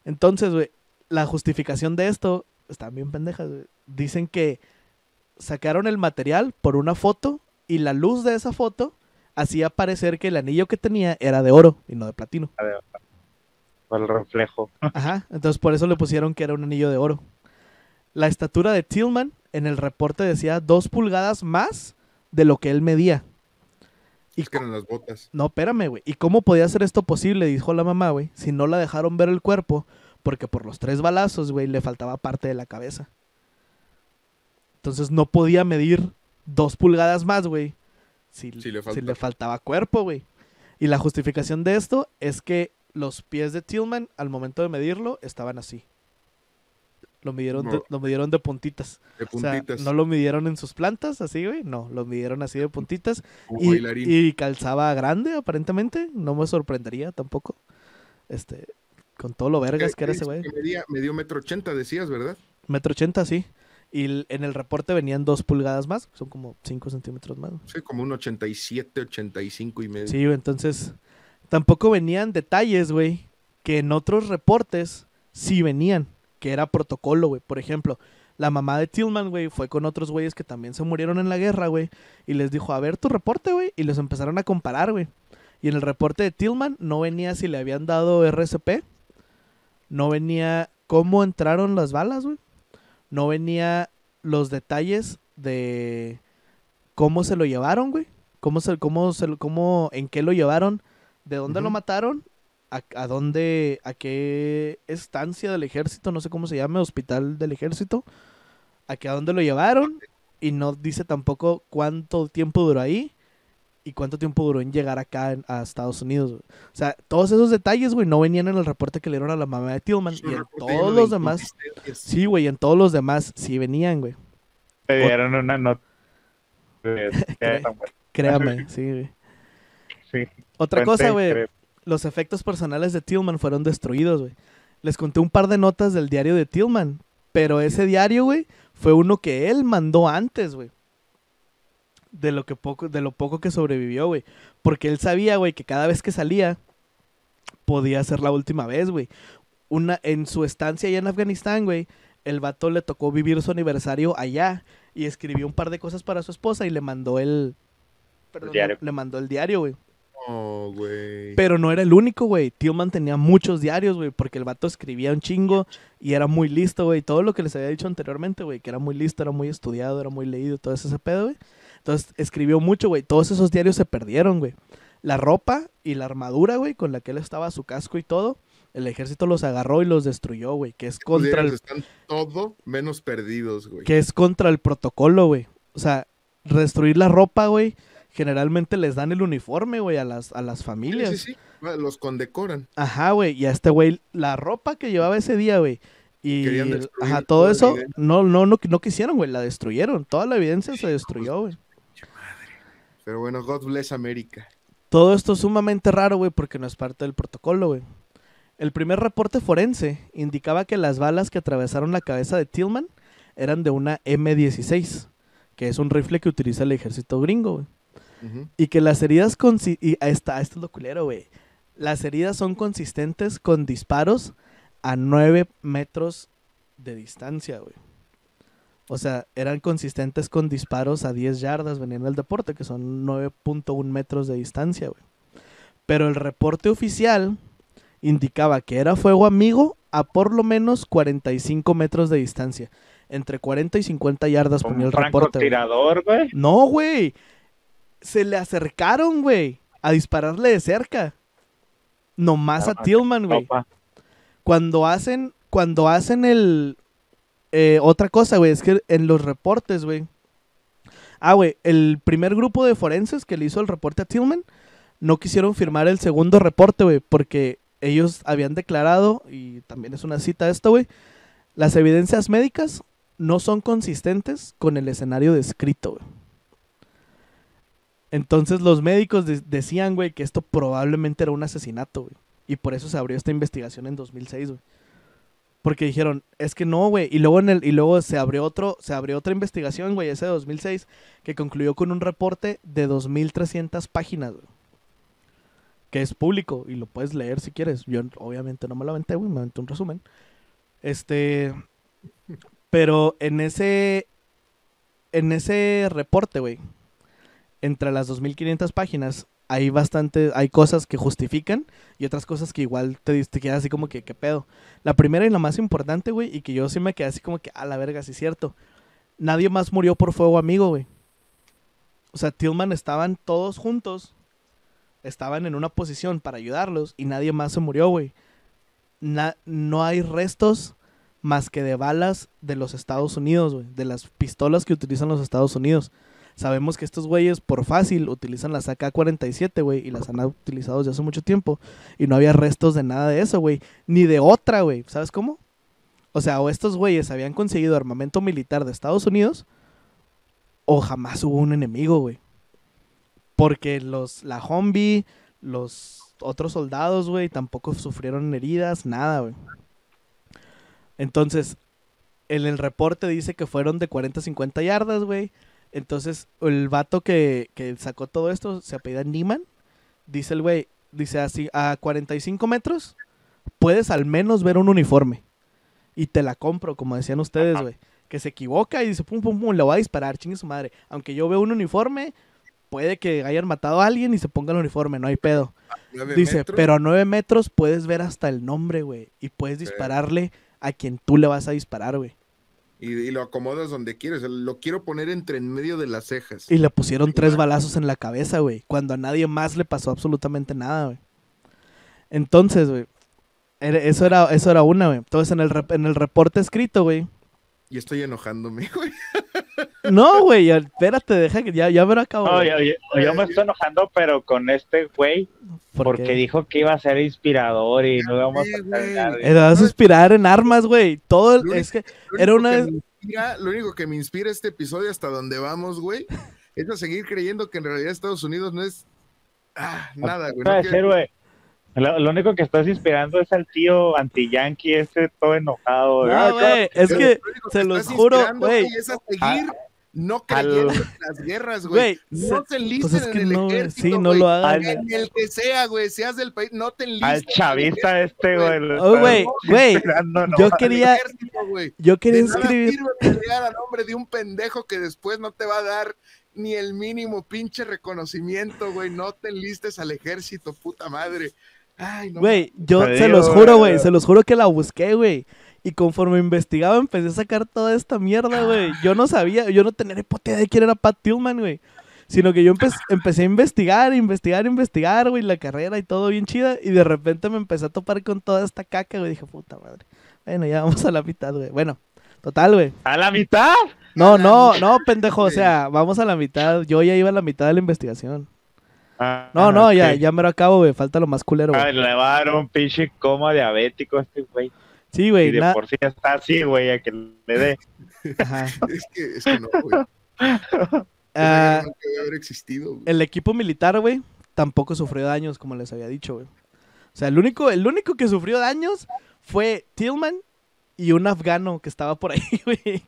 Entonces, güey, la justificación de esto, están bien pendejas, güey. Dicen que sacaron el material por una foto y la luz de esa foto hacía parecer que el anillo que tenía era de oro y no de platino. A ver, por el reflejo. Ajá, entonces por eso le pusieron que era un anillo de oro. La estatura de Tillman en el reporte decía dos pulgadas más de lo que él medía. Y Es que eran las botas. no, espérame, güey. ¿Y cómo podía ser esto posible? Dijo la mamá, güey. Si no la dejaron ver el cuerpo, porque por los tres balazos, güey, le faltaba parte de la cabeza. Entonces no podía medir dos pulgadas más, güey. Si, Si le si falta. le faltaba cuerpo, güey. Y la justificación de esto es que los pies de Tillman, al momento de medirlo, estaban así. Lo midieron, de, lo midieron de puntitas. De O sea, puntitas. no lo midieron en sus plantas, así, güey. No, lo midieron así de puntitas. Y, y calzaba grande, aparentemente. No me sorprendería tampoco. Este, con todo lo vergas que era ese güey. Medía- me dio metro ochenta, decías, ¿verdad? Metro ochenta, sí. Y en el reporte venían dos pulgadas más. Son como cinco centímetros más. Sí, como un 87, 85 y medio. Sí, entonces. Tampoco venían detalles, güey. Que en otros reportes sí venían. Que era protocolo, güey. Por ejemplo, la mamá de Tillman, güey, fue con otros güeyes que también se murieron en la guerra, güey. Y les dijo, a ver tu reporte, güey. Y los empezaron a comparar, güey. Y en el reporte de Tillman no venía si le habían dado RCP. No venía cómo entraron las balas, güey. No venía los detalles de cómo se lo llevaron, güey. Cómo se, cómo se, lo- cómo, en qué lo llevaron, de dónde lo mataron, a, a dónde, a qué estancia del ejército, no sé cómo se llama, hospital del ejército, a qué a dónde lo llevaron y no dice tampoco cuánto tiempo duró ahí y cuánto tiempo duró en llegar acá en- a Estados Unidos. güey. O sea, todos esos detalles, güey, no venían en el reporte que le dieron a la mamá de Tillman y en todos los demás, sí, güey, en todos los demás sí venían, güey. Te dieron una nota. buena. Créame, sí, güey. Sí. Otra Fuente cosa, güey, los efectos personales de Tillman fueron destruidos, güey. Les conté un par de notas del diario de Tillman, pero ese diario, güey, fue uno que él mandó antes, güey. De lo que poco, de lo poco que sobrevivió, güey. Porque él sabía, güey, que cada vez que salía podía ser la última vez, güey. Una, en su estancia allá en Afganistán, güey, el vato le tocó vivir su aniversario allá y escribió un par de cosas para su esposa y le mandó el, perdón, diario. Le, le mandó el diario, güey. Oh, güey. Pero no era el único, güey. Tillman tenía muchos diarios, güey, porque el vato escribía un chingo y era muy listo, güey. Todo lo que les había dicho anteriormente, güey, que era muy listo, era muy estudiado, era muy leído, todo ese pedo, güey. Entonces escribió mucho, güey. Todos esos diarios se perdieron, güey. La ropa y la armadura, güey, con la que él estaba, su casco y todo, el ejército los agarró y los destruyó, güey, que es contra el, Están todo menos perdidos, güey. que es contra el protocolo, güey. O sea, destruir la ropa, güey, generalmente les dan el uniforme, güey, a las, a las familias. sí, sí. Ah, Los condecoran. Ajá, güey. Y a este güey, la ropa que llevaba ese día, güey. Y ajá, todo eso, no, no, no, no quisieron, güey. La destruyeron. Toda la evidencia se pues, destruyó, güey. Pero bueno, God bless America. Todo esto es sumamente raro, güey, porque no es parte del protocolo, güey. El primer reporte forense indicaba que las balas que atravesaron la cabeza de Tillman eran de una M16, que es un rifle que utiliza el ejército gringo, güey. Y que las heridas y ahí está, esto es lo culero, güey. Las heridas son consistentes con disparos a 9 metros de distancia, güey. O sea, eran consistentes con disparos a 10 yardas, venían del deporte, que son 9.1 metros de distancia, güey. Pero el reporte oficial indicaba que era fuego amigo a por lo menos 45 metros de distancia. Entre 40 y 50 yardas ponía el reporte. francotirador, güey. No, güey. Se le acercaron, güey, a dispararle de cerca. Nomás a Ah, Tillman, güey. Cuando hacen, cuando hacen el... eh, otra cosa, güey, es que en los reportes, güey. Ah, güey, el primer grupo de forenses que le hizo el reporte a Tillman no quisieron firmar el segundo reporte, güey, porque ellos habían declarado, y también es una cita esto, güey, las evidencias médicas no son consistentes con el escenario descrito, güey. Entonces los médicos de- decían, güey, que esto probablemente era un asesinato, güey. Y por eso se abrió esta investigación en 2006, güey. Porque dijeron, es que no, güey. Y luego en el y luego se abrió otro se abrió otra investigación, güey, ese de 2006 que concluyó con un reporte de 2300 páginas, güey. Que es público y lo puedes leer si quieres. Yo obviamente no me lo aventé, güey, me aventé un resumen. Este pero en ese en ese reporte, güey, entre las 2500 páginas hay bastante, hay cosas que justifican y otras cosas que igual te, te quedas así como que, ¿qué pedo? La primera y la más importante, güey, y que yo sí me quedé así como que, a la verga, sí es cierto. Nadie más murió por fuego amigo, güey. O sea, Tillman estaban todos juntos, estaban en una posición para ayudarlos y nadie más se murió, güey. No hay restos más que de balas de los Estados Unidos, güey, de las pistolas que utilizan los Estados Unidos. Sabemos que estos güeyes por fácil utilizan las AK-47, güey, y las han utilizado desde hace mucho tiempo. Y no había restos de nada de eso, güey. Ni de otra, güey. ¿Sabes cómo? O sea, o estos güeyes habían conseguido armamento militar de Estados Unidos, o jamás hubo un enemigo, güey. Porque los, la Humvee, los otros soldados, güey, tampoco sufrieron heridas, nada, güey. Entonces, en el reporte dice que fueron de 40 a 50 yardas, güey. Entonces, el vato que, que sacó todo esto se apellida Niman. Dice el güey, dice así, a 45 metros puedes al menos ver un uniforme. Y te la compro, como decían ustedes, güey. Que se equivoca y dice, pum, pum, pum, le voy a disparar, chingue su madre. Aunque yo veo un uniforme, puede que hayan matado a alguien y se ponga el uniforme, no hay pedo. Dice, metros. pero a 9 metros puedes ver hasta el nombre, güey. Y puedes dispararle a quien tú le vas a disparar, güey. Y, y lo acomodas donde quieres. Lo quiero poner entre en medio de las cejas. Y le pusieron tres balazos en la cabeza, güey. Cuando a nadie más le pasó absolutamente nada, güey. Entonces, güey. Eso era, eso era una, güey. Entonces, en el, en el reporte escrito, güey. Y estoy enojándome, güey. No, güey, espérate, deja que ya, ya me lo acabo. No, yo, yo- yo me estoy enojando, pero con este güey, ¿Por porque qué? dijo que iba a ser inspirador y no íbamos a terminar. Eh, vas a inspirar en armas, güey. Todo, Lo es que, Lo Era una- que inspira- lo único que me inspira este episodio hasta donde vamos, güey, es a seguir creyendo que en realidad Estados Unidos no es ah, nada, güey. No quiero- Lo, lo único que estás inspirando es al tío anti-yankee este todo enojado. no, Ah, güey, es que, único se que los juro, güey. Es a seguir no al- creyendo en las guerras, güey. No se- enlisten pues es que en el no, ejército, sí, no lo hagan. Al- En el que sea, güey, seas del país, no te enlistes. Al chavista este, güey. güey, güey, no yo quería, Ejército, yo quería De nada escribir, sirve pelear a nombre de un pendejo que después no te va a dar ni el mínimo pinche reconocimiento, güey. No te enlistes al ejército, puta madre. Ay, no. güey, yo se los juro, güey. se los juro que la busqué, güey. Y conforme investigaba, empecé a sacar toda esta mierda, güey. Yo no sabía, yo no tenía ni puta idea de quién era Pat Tillman, güey. Sino que yo empe- empecé a investigar, investigar, investigar, güey, la carrera y todo bien chida. Y de repente me empecé a topar con toda esta caca, güey. Dije, puta madre. Bueno, ya vamos a la mitad, güey. Bueno, total, güey. A la mitad. No, no, no, pendejo. O sea, vamos a la mitad. Yo ya iba a la mitad de la investigación. Ah, No, no, ya, ya me lo acabo, güey. Falta lo más culero, Ah, güey. le va a dar un pinche coma diabético a este güey. Sí, Y güey. de na- por sí ya está así, güey, a que le dé. Ajá. Es que, es que no, güey. Ah, debe haber existido, güey. el equipo militar, güey, tampoco sufrió daños, como les había dicho, güey. O sea, el único, el único que sufrió daños fue Tillman y un afgano que estaba por ahí, güey.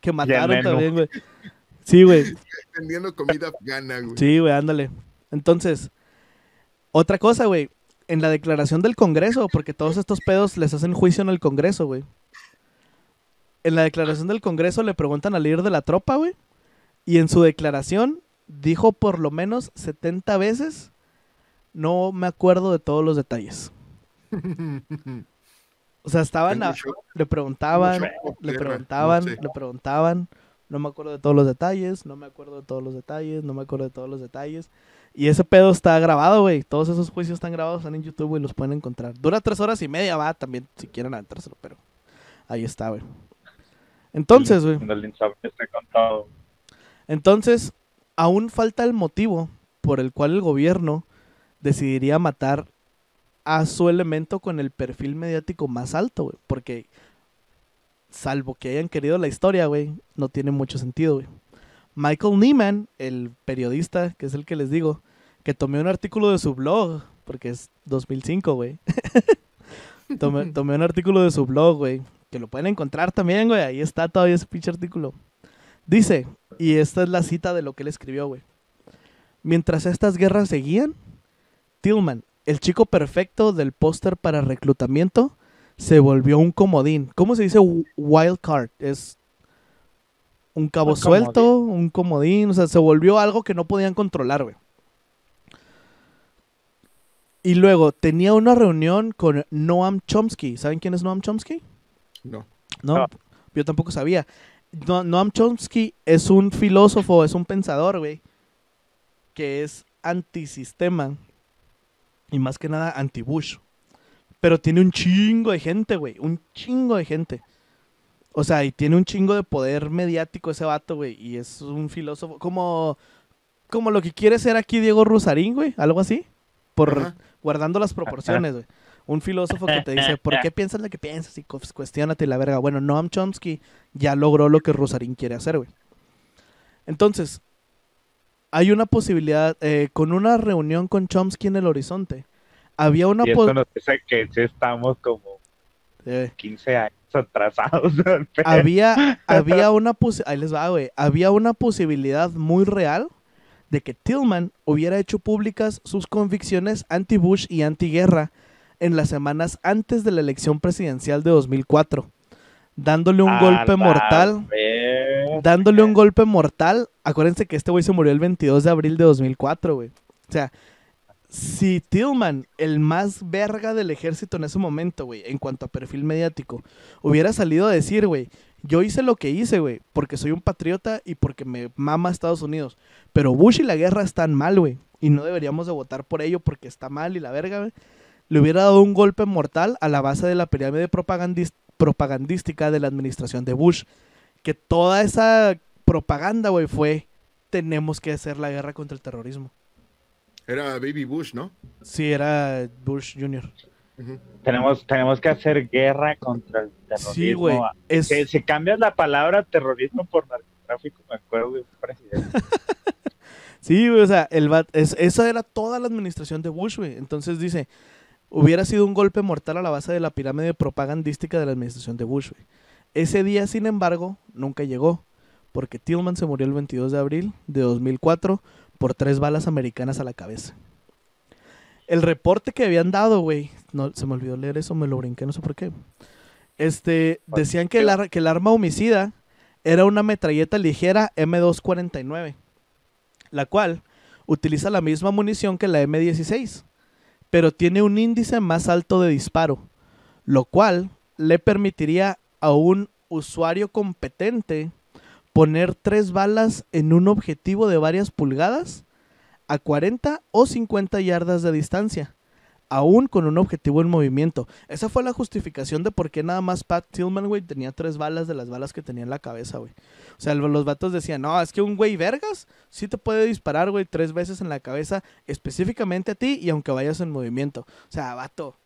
Que mataron también, güey. Sí, güey. Vendiendo comida afgana, güey. Sí, güey, ándale. Entonces, otra cosa, güey. En la declaración del Congreso, porque todos estos pedos les hacen juicio en el Congreso, güey. En la declaración del Congreso le preguntan al líder de la tropa, güey. Y en su declaración dijo por lo menos 70 veces, no me acuerdo de todos los detalles. O sea, estaban, a- le preguntaban, le preguntaban, le preguntaban, no me acuerdo de todos los detalles, no me acuerdo de todos los detalles, no me acuerdo de todos los detalles. Y ese pedo está grabado, güey. Todos esos juicios están grabados, están en YouTube, güey, los pueden encontrar. Dura tres horas y media, va, también, si quieren aventárselo, pero ahí está, güey. Entonces, güey, entonces, aún falta el motivo por el cual el gobierno decidiría matar a su elemento con el perfil mediático más alto, güey. Porque, salvo que hayan querido la historia, güey, no tiene mucho sentido, güey. Michael Neiman, el periodista, que es el que les digo, que tomé un artículo de su blog, porque es 2005, güey. tomé, tomé un artículo de su blog, güey, que lo pueden encontrar también, güey. Ahí está todavía ese pinche artículo. Dice, y esta es la cita de lo que él escribió, güey. Mientras estas guerras seguían, Tillman, el chico perfecto del póster para reclutamiento, se volvió un comodín. ¿Cómo se dice wi- wild card? Es un cabo Un suelto, un comodín, o sea, se volvió algo que no podían controlar, güey. Y luego tenía una reunión con Noam Chomsky. ¿Saben quién es Noam Chomsky? No. No, No. yo tampoco sabía. No- Noam Chomsky es un filósofo, es un pensador, güey, que es antisistema y más que nada anti-Bush. Pero tiene un chingo de gente, güey, un chingo de gente. O sea, y tiene un chingo de poder mediático ese vato, güey, y es un filósofo como como lo que quiere ser aquí Diego Rusarín, güey, algo así, por Ajá. guardando las proporciones, güey. Un filósofo que te dice, ¿por qué piensas lo que piensas? Y cu- cuestiónate la verga. Bueno, Noam Chomsky ya logró lo que Rosarín quiere hacer, güey. Entonces, hay una posibilidad, eh, con una reunión con Chomsky en el horizonte, había una Y esto po- nos dice que estamos como eh, 15 años atrasados. había, había una ahí les va, güey. Había una posibilidad muy real de que Tillman hubiera hecho públicas sus convicciones anti-Bush y anti-guerra en las semanas antes de la elección presidencial de 2004, dándole un golpe mortal. dándole un golpe mortal. Acuérdense que este güey se murió el 22 de abril de 2004, güey. O sea, si Tillman, el más verga del ejército en ese momento, güey, en cuanto a perfil mediático, hubiera salido a decir, güey, yo hice lo que hice, güey, porque soy un patriota y porque me mama Estados Unidos. Pero Bush y la guerra están mal, güey. Y no deberíamos de votar por ello porque está mal y la verga, güey. Le hubiera dado un golpe mortal a la base de la pirámide propagandística de la administración de Bush que toda esa propaganda, güey, fue tenemos que hacer la guerra contra el terrorismo. Era Baby Bush, ¿no? Sí, era Bush Jr. Tenemos, tenemos que hacer guerra contra el terrorismo. Sí, güey. Es, Que si cambias la palabra terrorismo por narcotráfico, me acuerdo de un presidente. sí, güey, o sea, el vato- es- esa era toda la administración de Bush, güey. Entonces dice, hubiera sido un golpe mortal a la base de la pirámide propagandística de la administración de Bush, güey. Ese día, sin embargo, nunca llegó, porque Tillman se murió el 22 de abril de 2004 por tres balas americanas a la cabeza. El reporte que habían dado, güey, no, se me olvidó leer eso, me lo brinqué, no sé por qué. Este, decían que el, que el arma homicida era una metralleta ligera M249, la cual utiliza la misma munición que la M16, pero tiene un índice más alto de disparo, lo cual le permitiría a un usuario competente poner tres balas en un objetivo de varias pulgadas a 40 o 50 yardas de distancia, aún con un objetivo en movimiento. Esa fue la justificación de por qué nada más Pat Tillman, güey, tenía tres balas de las balas que tenía en la cabeza, güey. O sea, los vatos decían, no, es que un güey vergas sí te puede disparar, güey, tres veces en la cabeza, específicamente a ti y aunque vayas en movimiento. O sea, vato,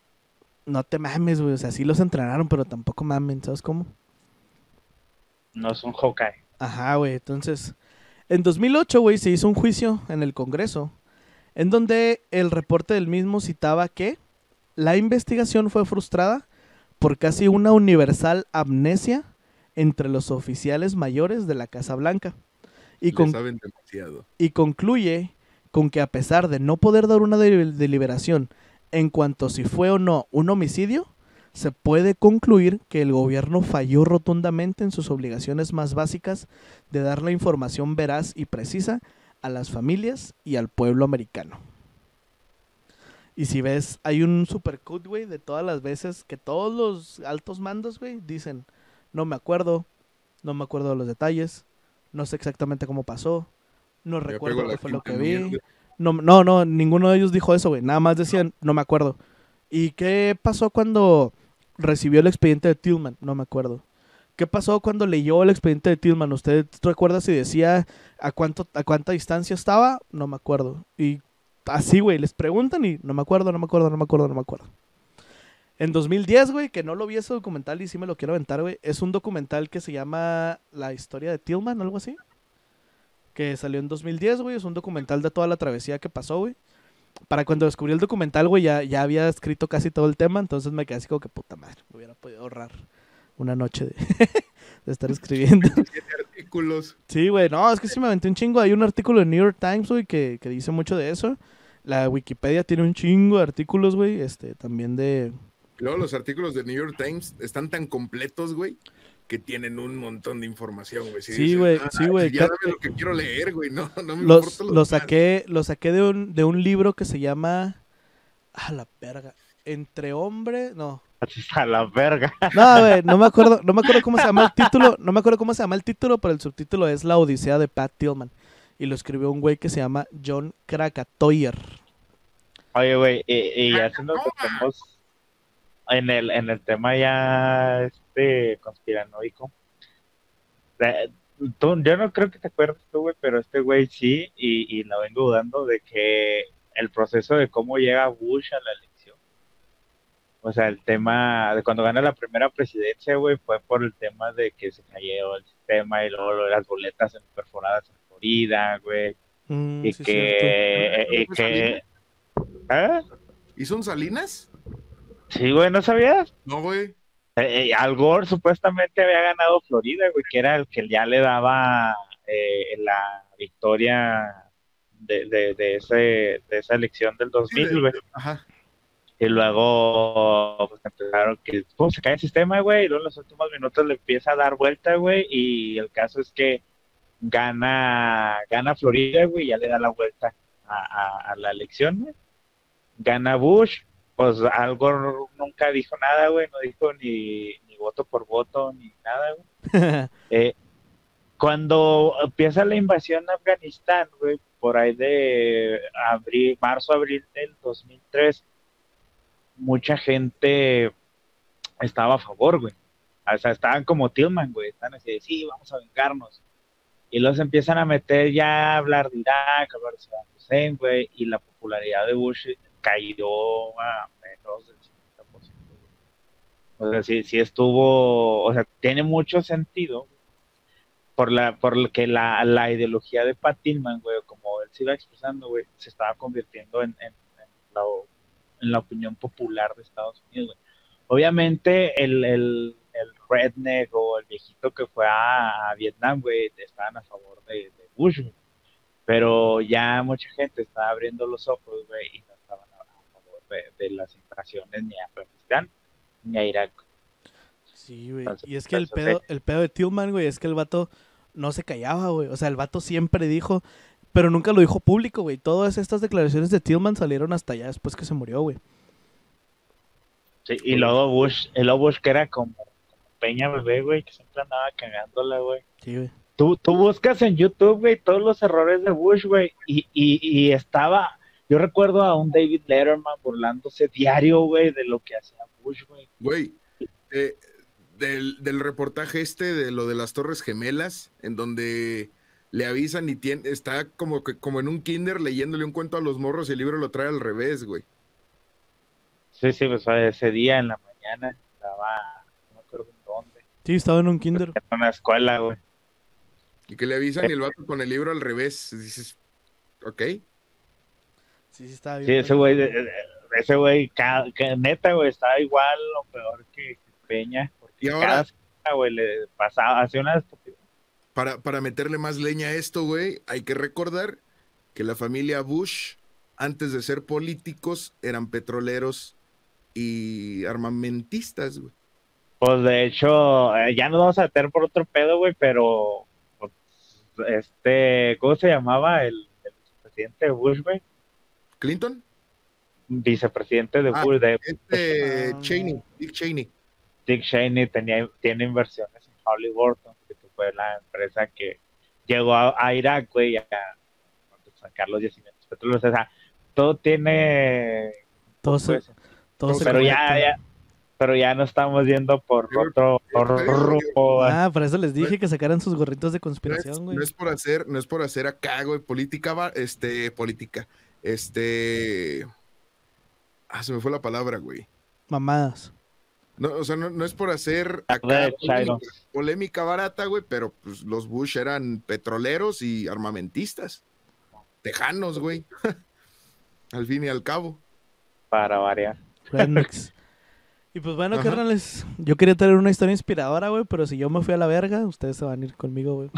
no te mames, güey. O sea, sí los entrenaron, pero tampoco mamen, ¿sabes cómo? No es un Hawkeye. Ajá, güey. Entonces, en 2008, güey, se hizo un juicio en el Congreso, en donde el reporte del mismo citaba que la investigación fue frustrada por casi una universal amnesia entre los oficiales mayores de la Casa Blanca. Y, saben demasiado. y concluye con que a pesar de no poder dar una deliberación en cuanto si fue o no un homicidio, se puede concluir que el gobierno falló rotundamente en sus obligaciones más básicas de dar la información veraz y precisa a las familias y al pueblo americano. Y si ves, hay un supercut, güey, de todas las veces que todos los altos mandos, güey, dicen, no me acuerdo, no me acuerdo de los detalles, no sé exactamente cómo pasó, no recuerdo qué fue lo que vi. No, no, no, ninguno de ellos dijo eso, güey, nada más decían, no me acuerdo. ¿Y qué pasó cuando recibió el expediente de Tillman, no me acuerdo. ¿Qué pasó cuando leyó el expediente de Tillman? ¿Usted recuerda si decía a cuánto a cuánta distancia estaba? No me acuerdo. Y así, güey, les preguntan y no me acuerdo, no me acuerdo, no me acuerdo, no me acuerdo. En 2010, güey, que no lo vi ese documental y sí me lo quiero aventar, güey, es un documental que se llama La historia de Tillman, algo así. Que salió en 2010, güey, es un documental de toda la travesía que pasó, güey para cuando descubrí el documental, güey, ya, ya había escrito casi todo el tema, entonces me quedé así como que puta madre, me hubiera podido ahorrar una noche de, estar escribiendo. artículos. Sí, güey, no, es que sí me aventé un chingo. Hay un artículo de New York Times, güey, que, que dice mucho de eso. La Wikipedia tiene un chingo de artículos, güey, este, también de... Luego los artículos de New York Times están tan completos, güey, que tienen un montón de información, güey. sí, güey, ah, sí, güey. Ya dame lo que quiero leer, güey, no, no me los, lo, saqué, lo saqué de un, de un libro que se llama... A la verga. Entre hombre, no. A la verga. No, güey, no me acuerdo, no me acuerdo cómo se llama el título, no me acuerdo cómo se llama el título, pero el subtítulo es La Odisea de Pat Tillman. Y lo escribió un güey que se llama John Krakatoyer. Oye, güey, y, y haciendo que estamos en el, en el tema ya este conspiranoico. yo no creo que te acuerdes tú, güey, pero este güey sí, y, y la vengo dudando de que el proceso de cómo llega Bush a la elección. O sea, el tema de cuando gana la primera presidencia, güey, fue por el tema de que se cayó el sistema y luego las boletas perforadas en Florida, güey. Mm, y, que, y que... ¿Eh? ¿Y son Salinas? Sí, güey, ¿no sabías? No, güey. Eh, eh, Al Gore supuestamente había ganado Florida, güey, que era el que ya le daba eh, la victoria de, de, ese, de esa elección del 2000, güey. Ajá. Y luego pues, empezaron que ¿cómo se cae el sistema, güey, y luego en los últimos minutos le empieza a dar vuelta, güey, y el caso es que gana, gana Florida, güey, y ya le da la vuelta a, a la elección, güey. Gana Bush, pues algo nunca dijo nada, güey, no dijo ni, ni voto por voto ni nada, güey. Eh, cuando empieza la invasión a Afganistán, güey, por ahí de abril, marzo, abril del 2003, mucha gente estaba a favor, güey. O sea, estaban como Tillman, güey, están así de, sí, vamos a vengarnos. Y los empiezan a meter ya a hablar de Irak, a hablar de Saddam Hussein, güey, y la popularidad de Bush cayó a menos del 50%. O sea, sí, sí estuvo, o sea, tiene mucho sentido por la por que la, la ideología de Pat Tillman, güey, como él se iba expresando, güey, se estaba convirtiendo en, en, la, opinión popular de Estados Unidos, güey. Obviamente el, el, el, redneck o el viejito que fue a, Vietnam, güey, estaban a favor de, de Bush, güey. Pero ya mucha gente estaba abriendo los ojos, güey, y de, las invasiones ni a Afganistán ni a Irak. Sí, güey. y es que el pedo, el pedo de Tillman, güey, es que el vato no se callaba, güey. O sea, el vato siempre dijo, pero nunca lo dijo público, güey. Todas estas declaraciones de Tillman salieron hasta allá después que se murió, güey. Sí, y luego Bush, el Bush que era como, Peña Bebé, güey, que siempre andaba cagándola, güey. Sí, güey. Tú, tú buscas en YouTube, güey, todos los errores de Bush, güey, y, y, y estaba Yo recuerdo a un David Letterman burlándose diario, güey, de lo que hacía Bush, güey. Güey, eh, del, del, reportaje este de lo de las Torres Gemelas, en donde le avisan y tiene, está como, que, como en un kinder leyéndole un cuento a los morros y el libro lo trae al revés, güey. Sí, sí, pues ese día en la mañana estaba, no me acuerdo en dónde. Sí, estaba en un kinder. En una escuela, güey. Y que le avisan y el vato con el libro al revés. Dices, ok. Sí, sí, estaba bien. Sí, ese güey, ese güey, neta, güey, estaba igual o peor que, Peña. Porque y ahora, cada güey, le pasaba, hacía una estupidez. Para, para meterle más leña a esto, güey, hay que recordar que la familia Bush, antes de ser políticos, eran petroleros y armamentistas, güey. Pues de hecho, eh, ya nos vamos a meter por otro pedo, güey, pero pues, este, ¿cómo se llamaba el, el vicepresidente de Bush, güey? ¿Clinton? Vicepresidente de Ah, Bush, de Este. Cheney, Dick Cheney. Dick Cheney tenía, tiene inversiones en Holly Burton, que fue la empresa que llegó a, a Irak, güey, a, a sacar los yacimientos petroleros. O sea, todo tiene... Todo se, pues, todo se pero ya, ya, pero ya no estamos yendo por otro otro rumbo. Ah, por eso les dije que sacaran sus gorritos de No es, conspiración, güey. no es por hacer, no es por hacer acá, güey, política, va- este, política, este, ah, se me fue la palabra, güey. Mamadas. No, o sea, no, no es por hacer acá polémica, polémica barata, güey, pero pues los Bush eran petroleros y armamentistas, tejanos, güey, al fin y al cabo. para variar. Rednecks. Y pues bueno, Ajá. carnales, yo quería tener una historia inspiradora, güey, pero si yo me fui a la verga, ustedes se van a ir conmigo, güey.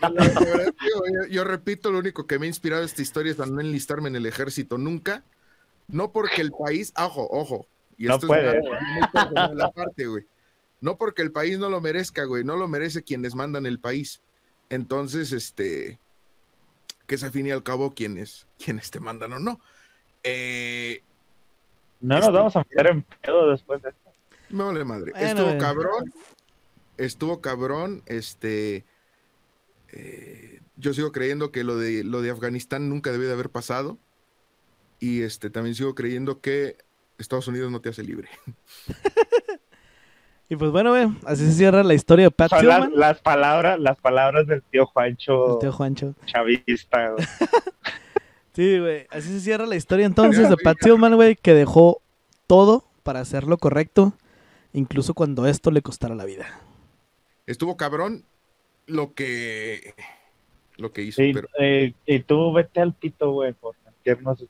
La- la verdad, yo, yo- yo repito, lo único que me ha inspirado esta historia es a no enlistarme en el ejército nunca. No porque el país, ojo, ojo. Y No esto puede. es personal aparte, güey. No porque el país no lo merezca, güey. No lo merece quienes mandan el país. Entonces, este, que es al fin y al cabo quienes, quienes te mandan o no. Eh, No nos vamos a meter en pedo después de esto. me vale madre. Bueno, estuvo cabrón. Estuvo cabrón. Este. eh, yo sigo creyendo que lo de lo de Afganistán nunca debió de haber pasado. Y este también sigo creyendo que Estados Unidos no te hace libre. Y pues bueno, güey, así se cierra la historia de Pat las, palabras, las palabras del tío Juancho El tío Juancho. chavista. Sí, güey, así se cierra la historia entonces de Pat Tillman, güey, que dejó todo para hacer lo correcto, incluso cuando esto le costara la vida. Estuvo cabrón lo que lo que hizo. Y, pero eh, y tú vete al pito, güey, por mentirnos.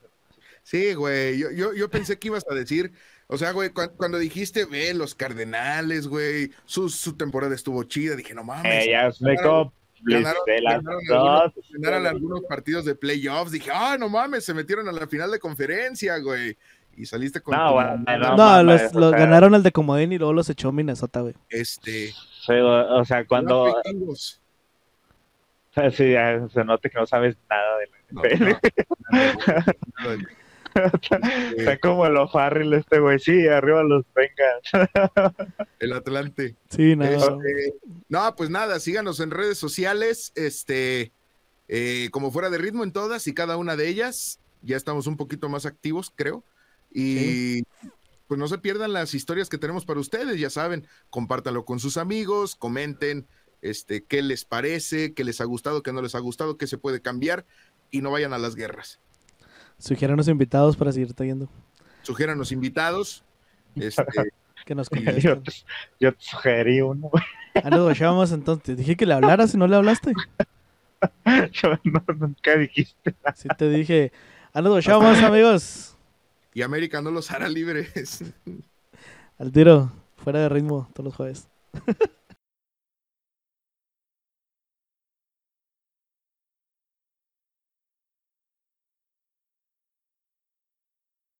sí, güey. Yo, yo, yo pensé que ibas a decir. O sea, güey, cuan- cuando, dijiste, ve, los Cardenales, güey, su, su temporada estuvo chida, dije, no mames. Eh, ya me como ganaron- de las ganaron dos. ganaron algunos partidos de playoffs. Dije, ah, no mames, se metieron a la final de conferencia, güey. Y saliste con. No, tu bueno, no, No, los, o los sea- ganaron el de Comodín y luego los echó Minnesota, güey. Este. Sí, o o sea, cuando los vikingos. sí, ya se nota que no sabes nada de la No, Está como el O'Farrell este güey, sí, arriba los Bengals. el Atlante. Sí, no. Este, no, pues nada, síganos en redes sociales, este, eh, como fuera de ritmo en todas y cada una de ellas. Ya estamos un poquito más activos, creo. Y pues no se pierdan las historias que tenemos para ustedes, ya saben, compártanlo con sus amigos, comenten este, qué les parece, qué les ha gustado, qué no les ha gustado, qué se puede cambiar y no vayan a las guerras. Sugiéranos invitados para seguir trayendo. Sugéranos invitados. Este, Que nos yo, te, yo te sugerí uno. Ah, nos guachábamos entonces. Te dije que le hablaras y no le hablaste. Yo no, nunca dijiste. Sí te dije. Ah, amigos. y América no los hará libres. Al tiro. Fuera de ritmo todos los jueves.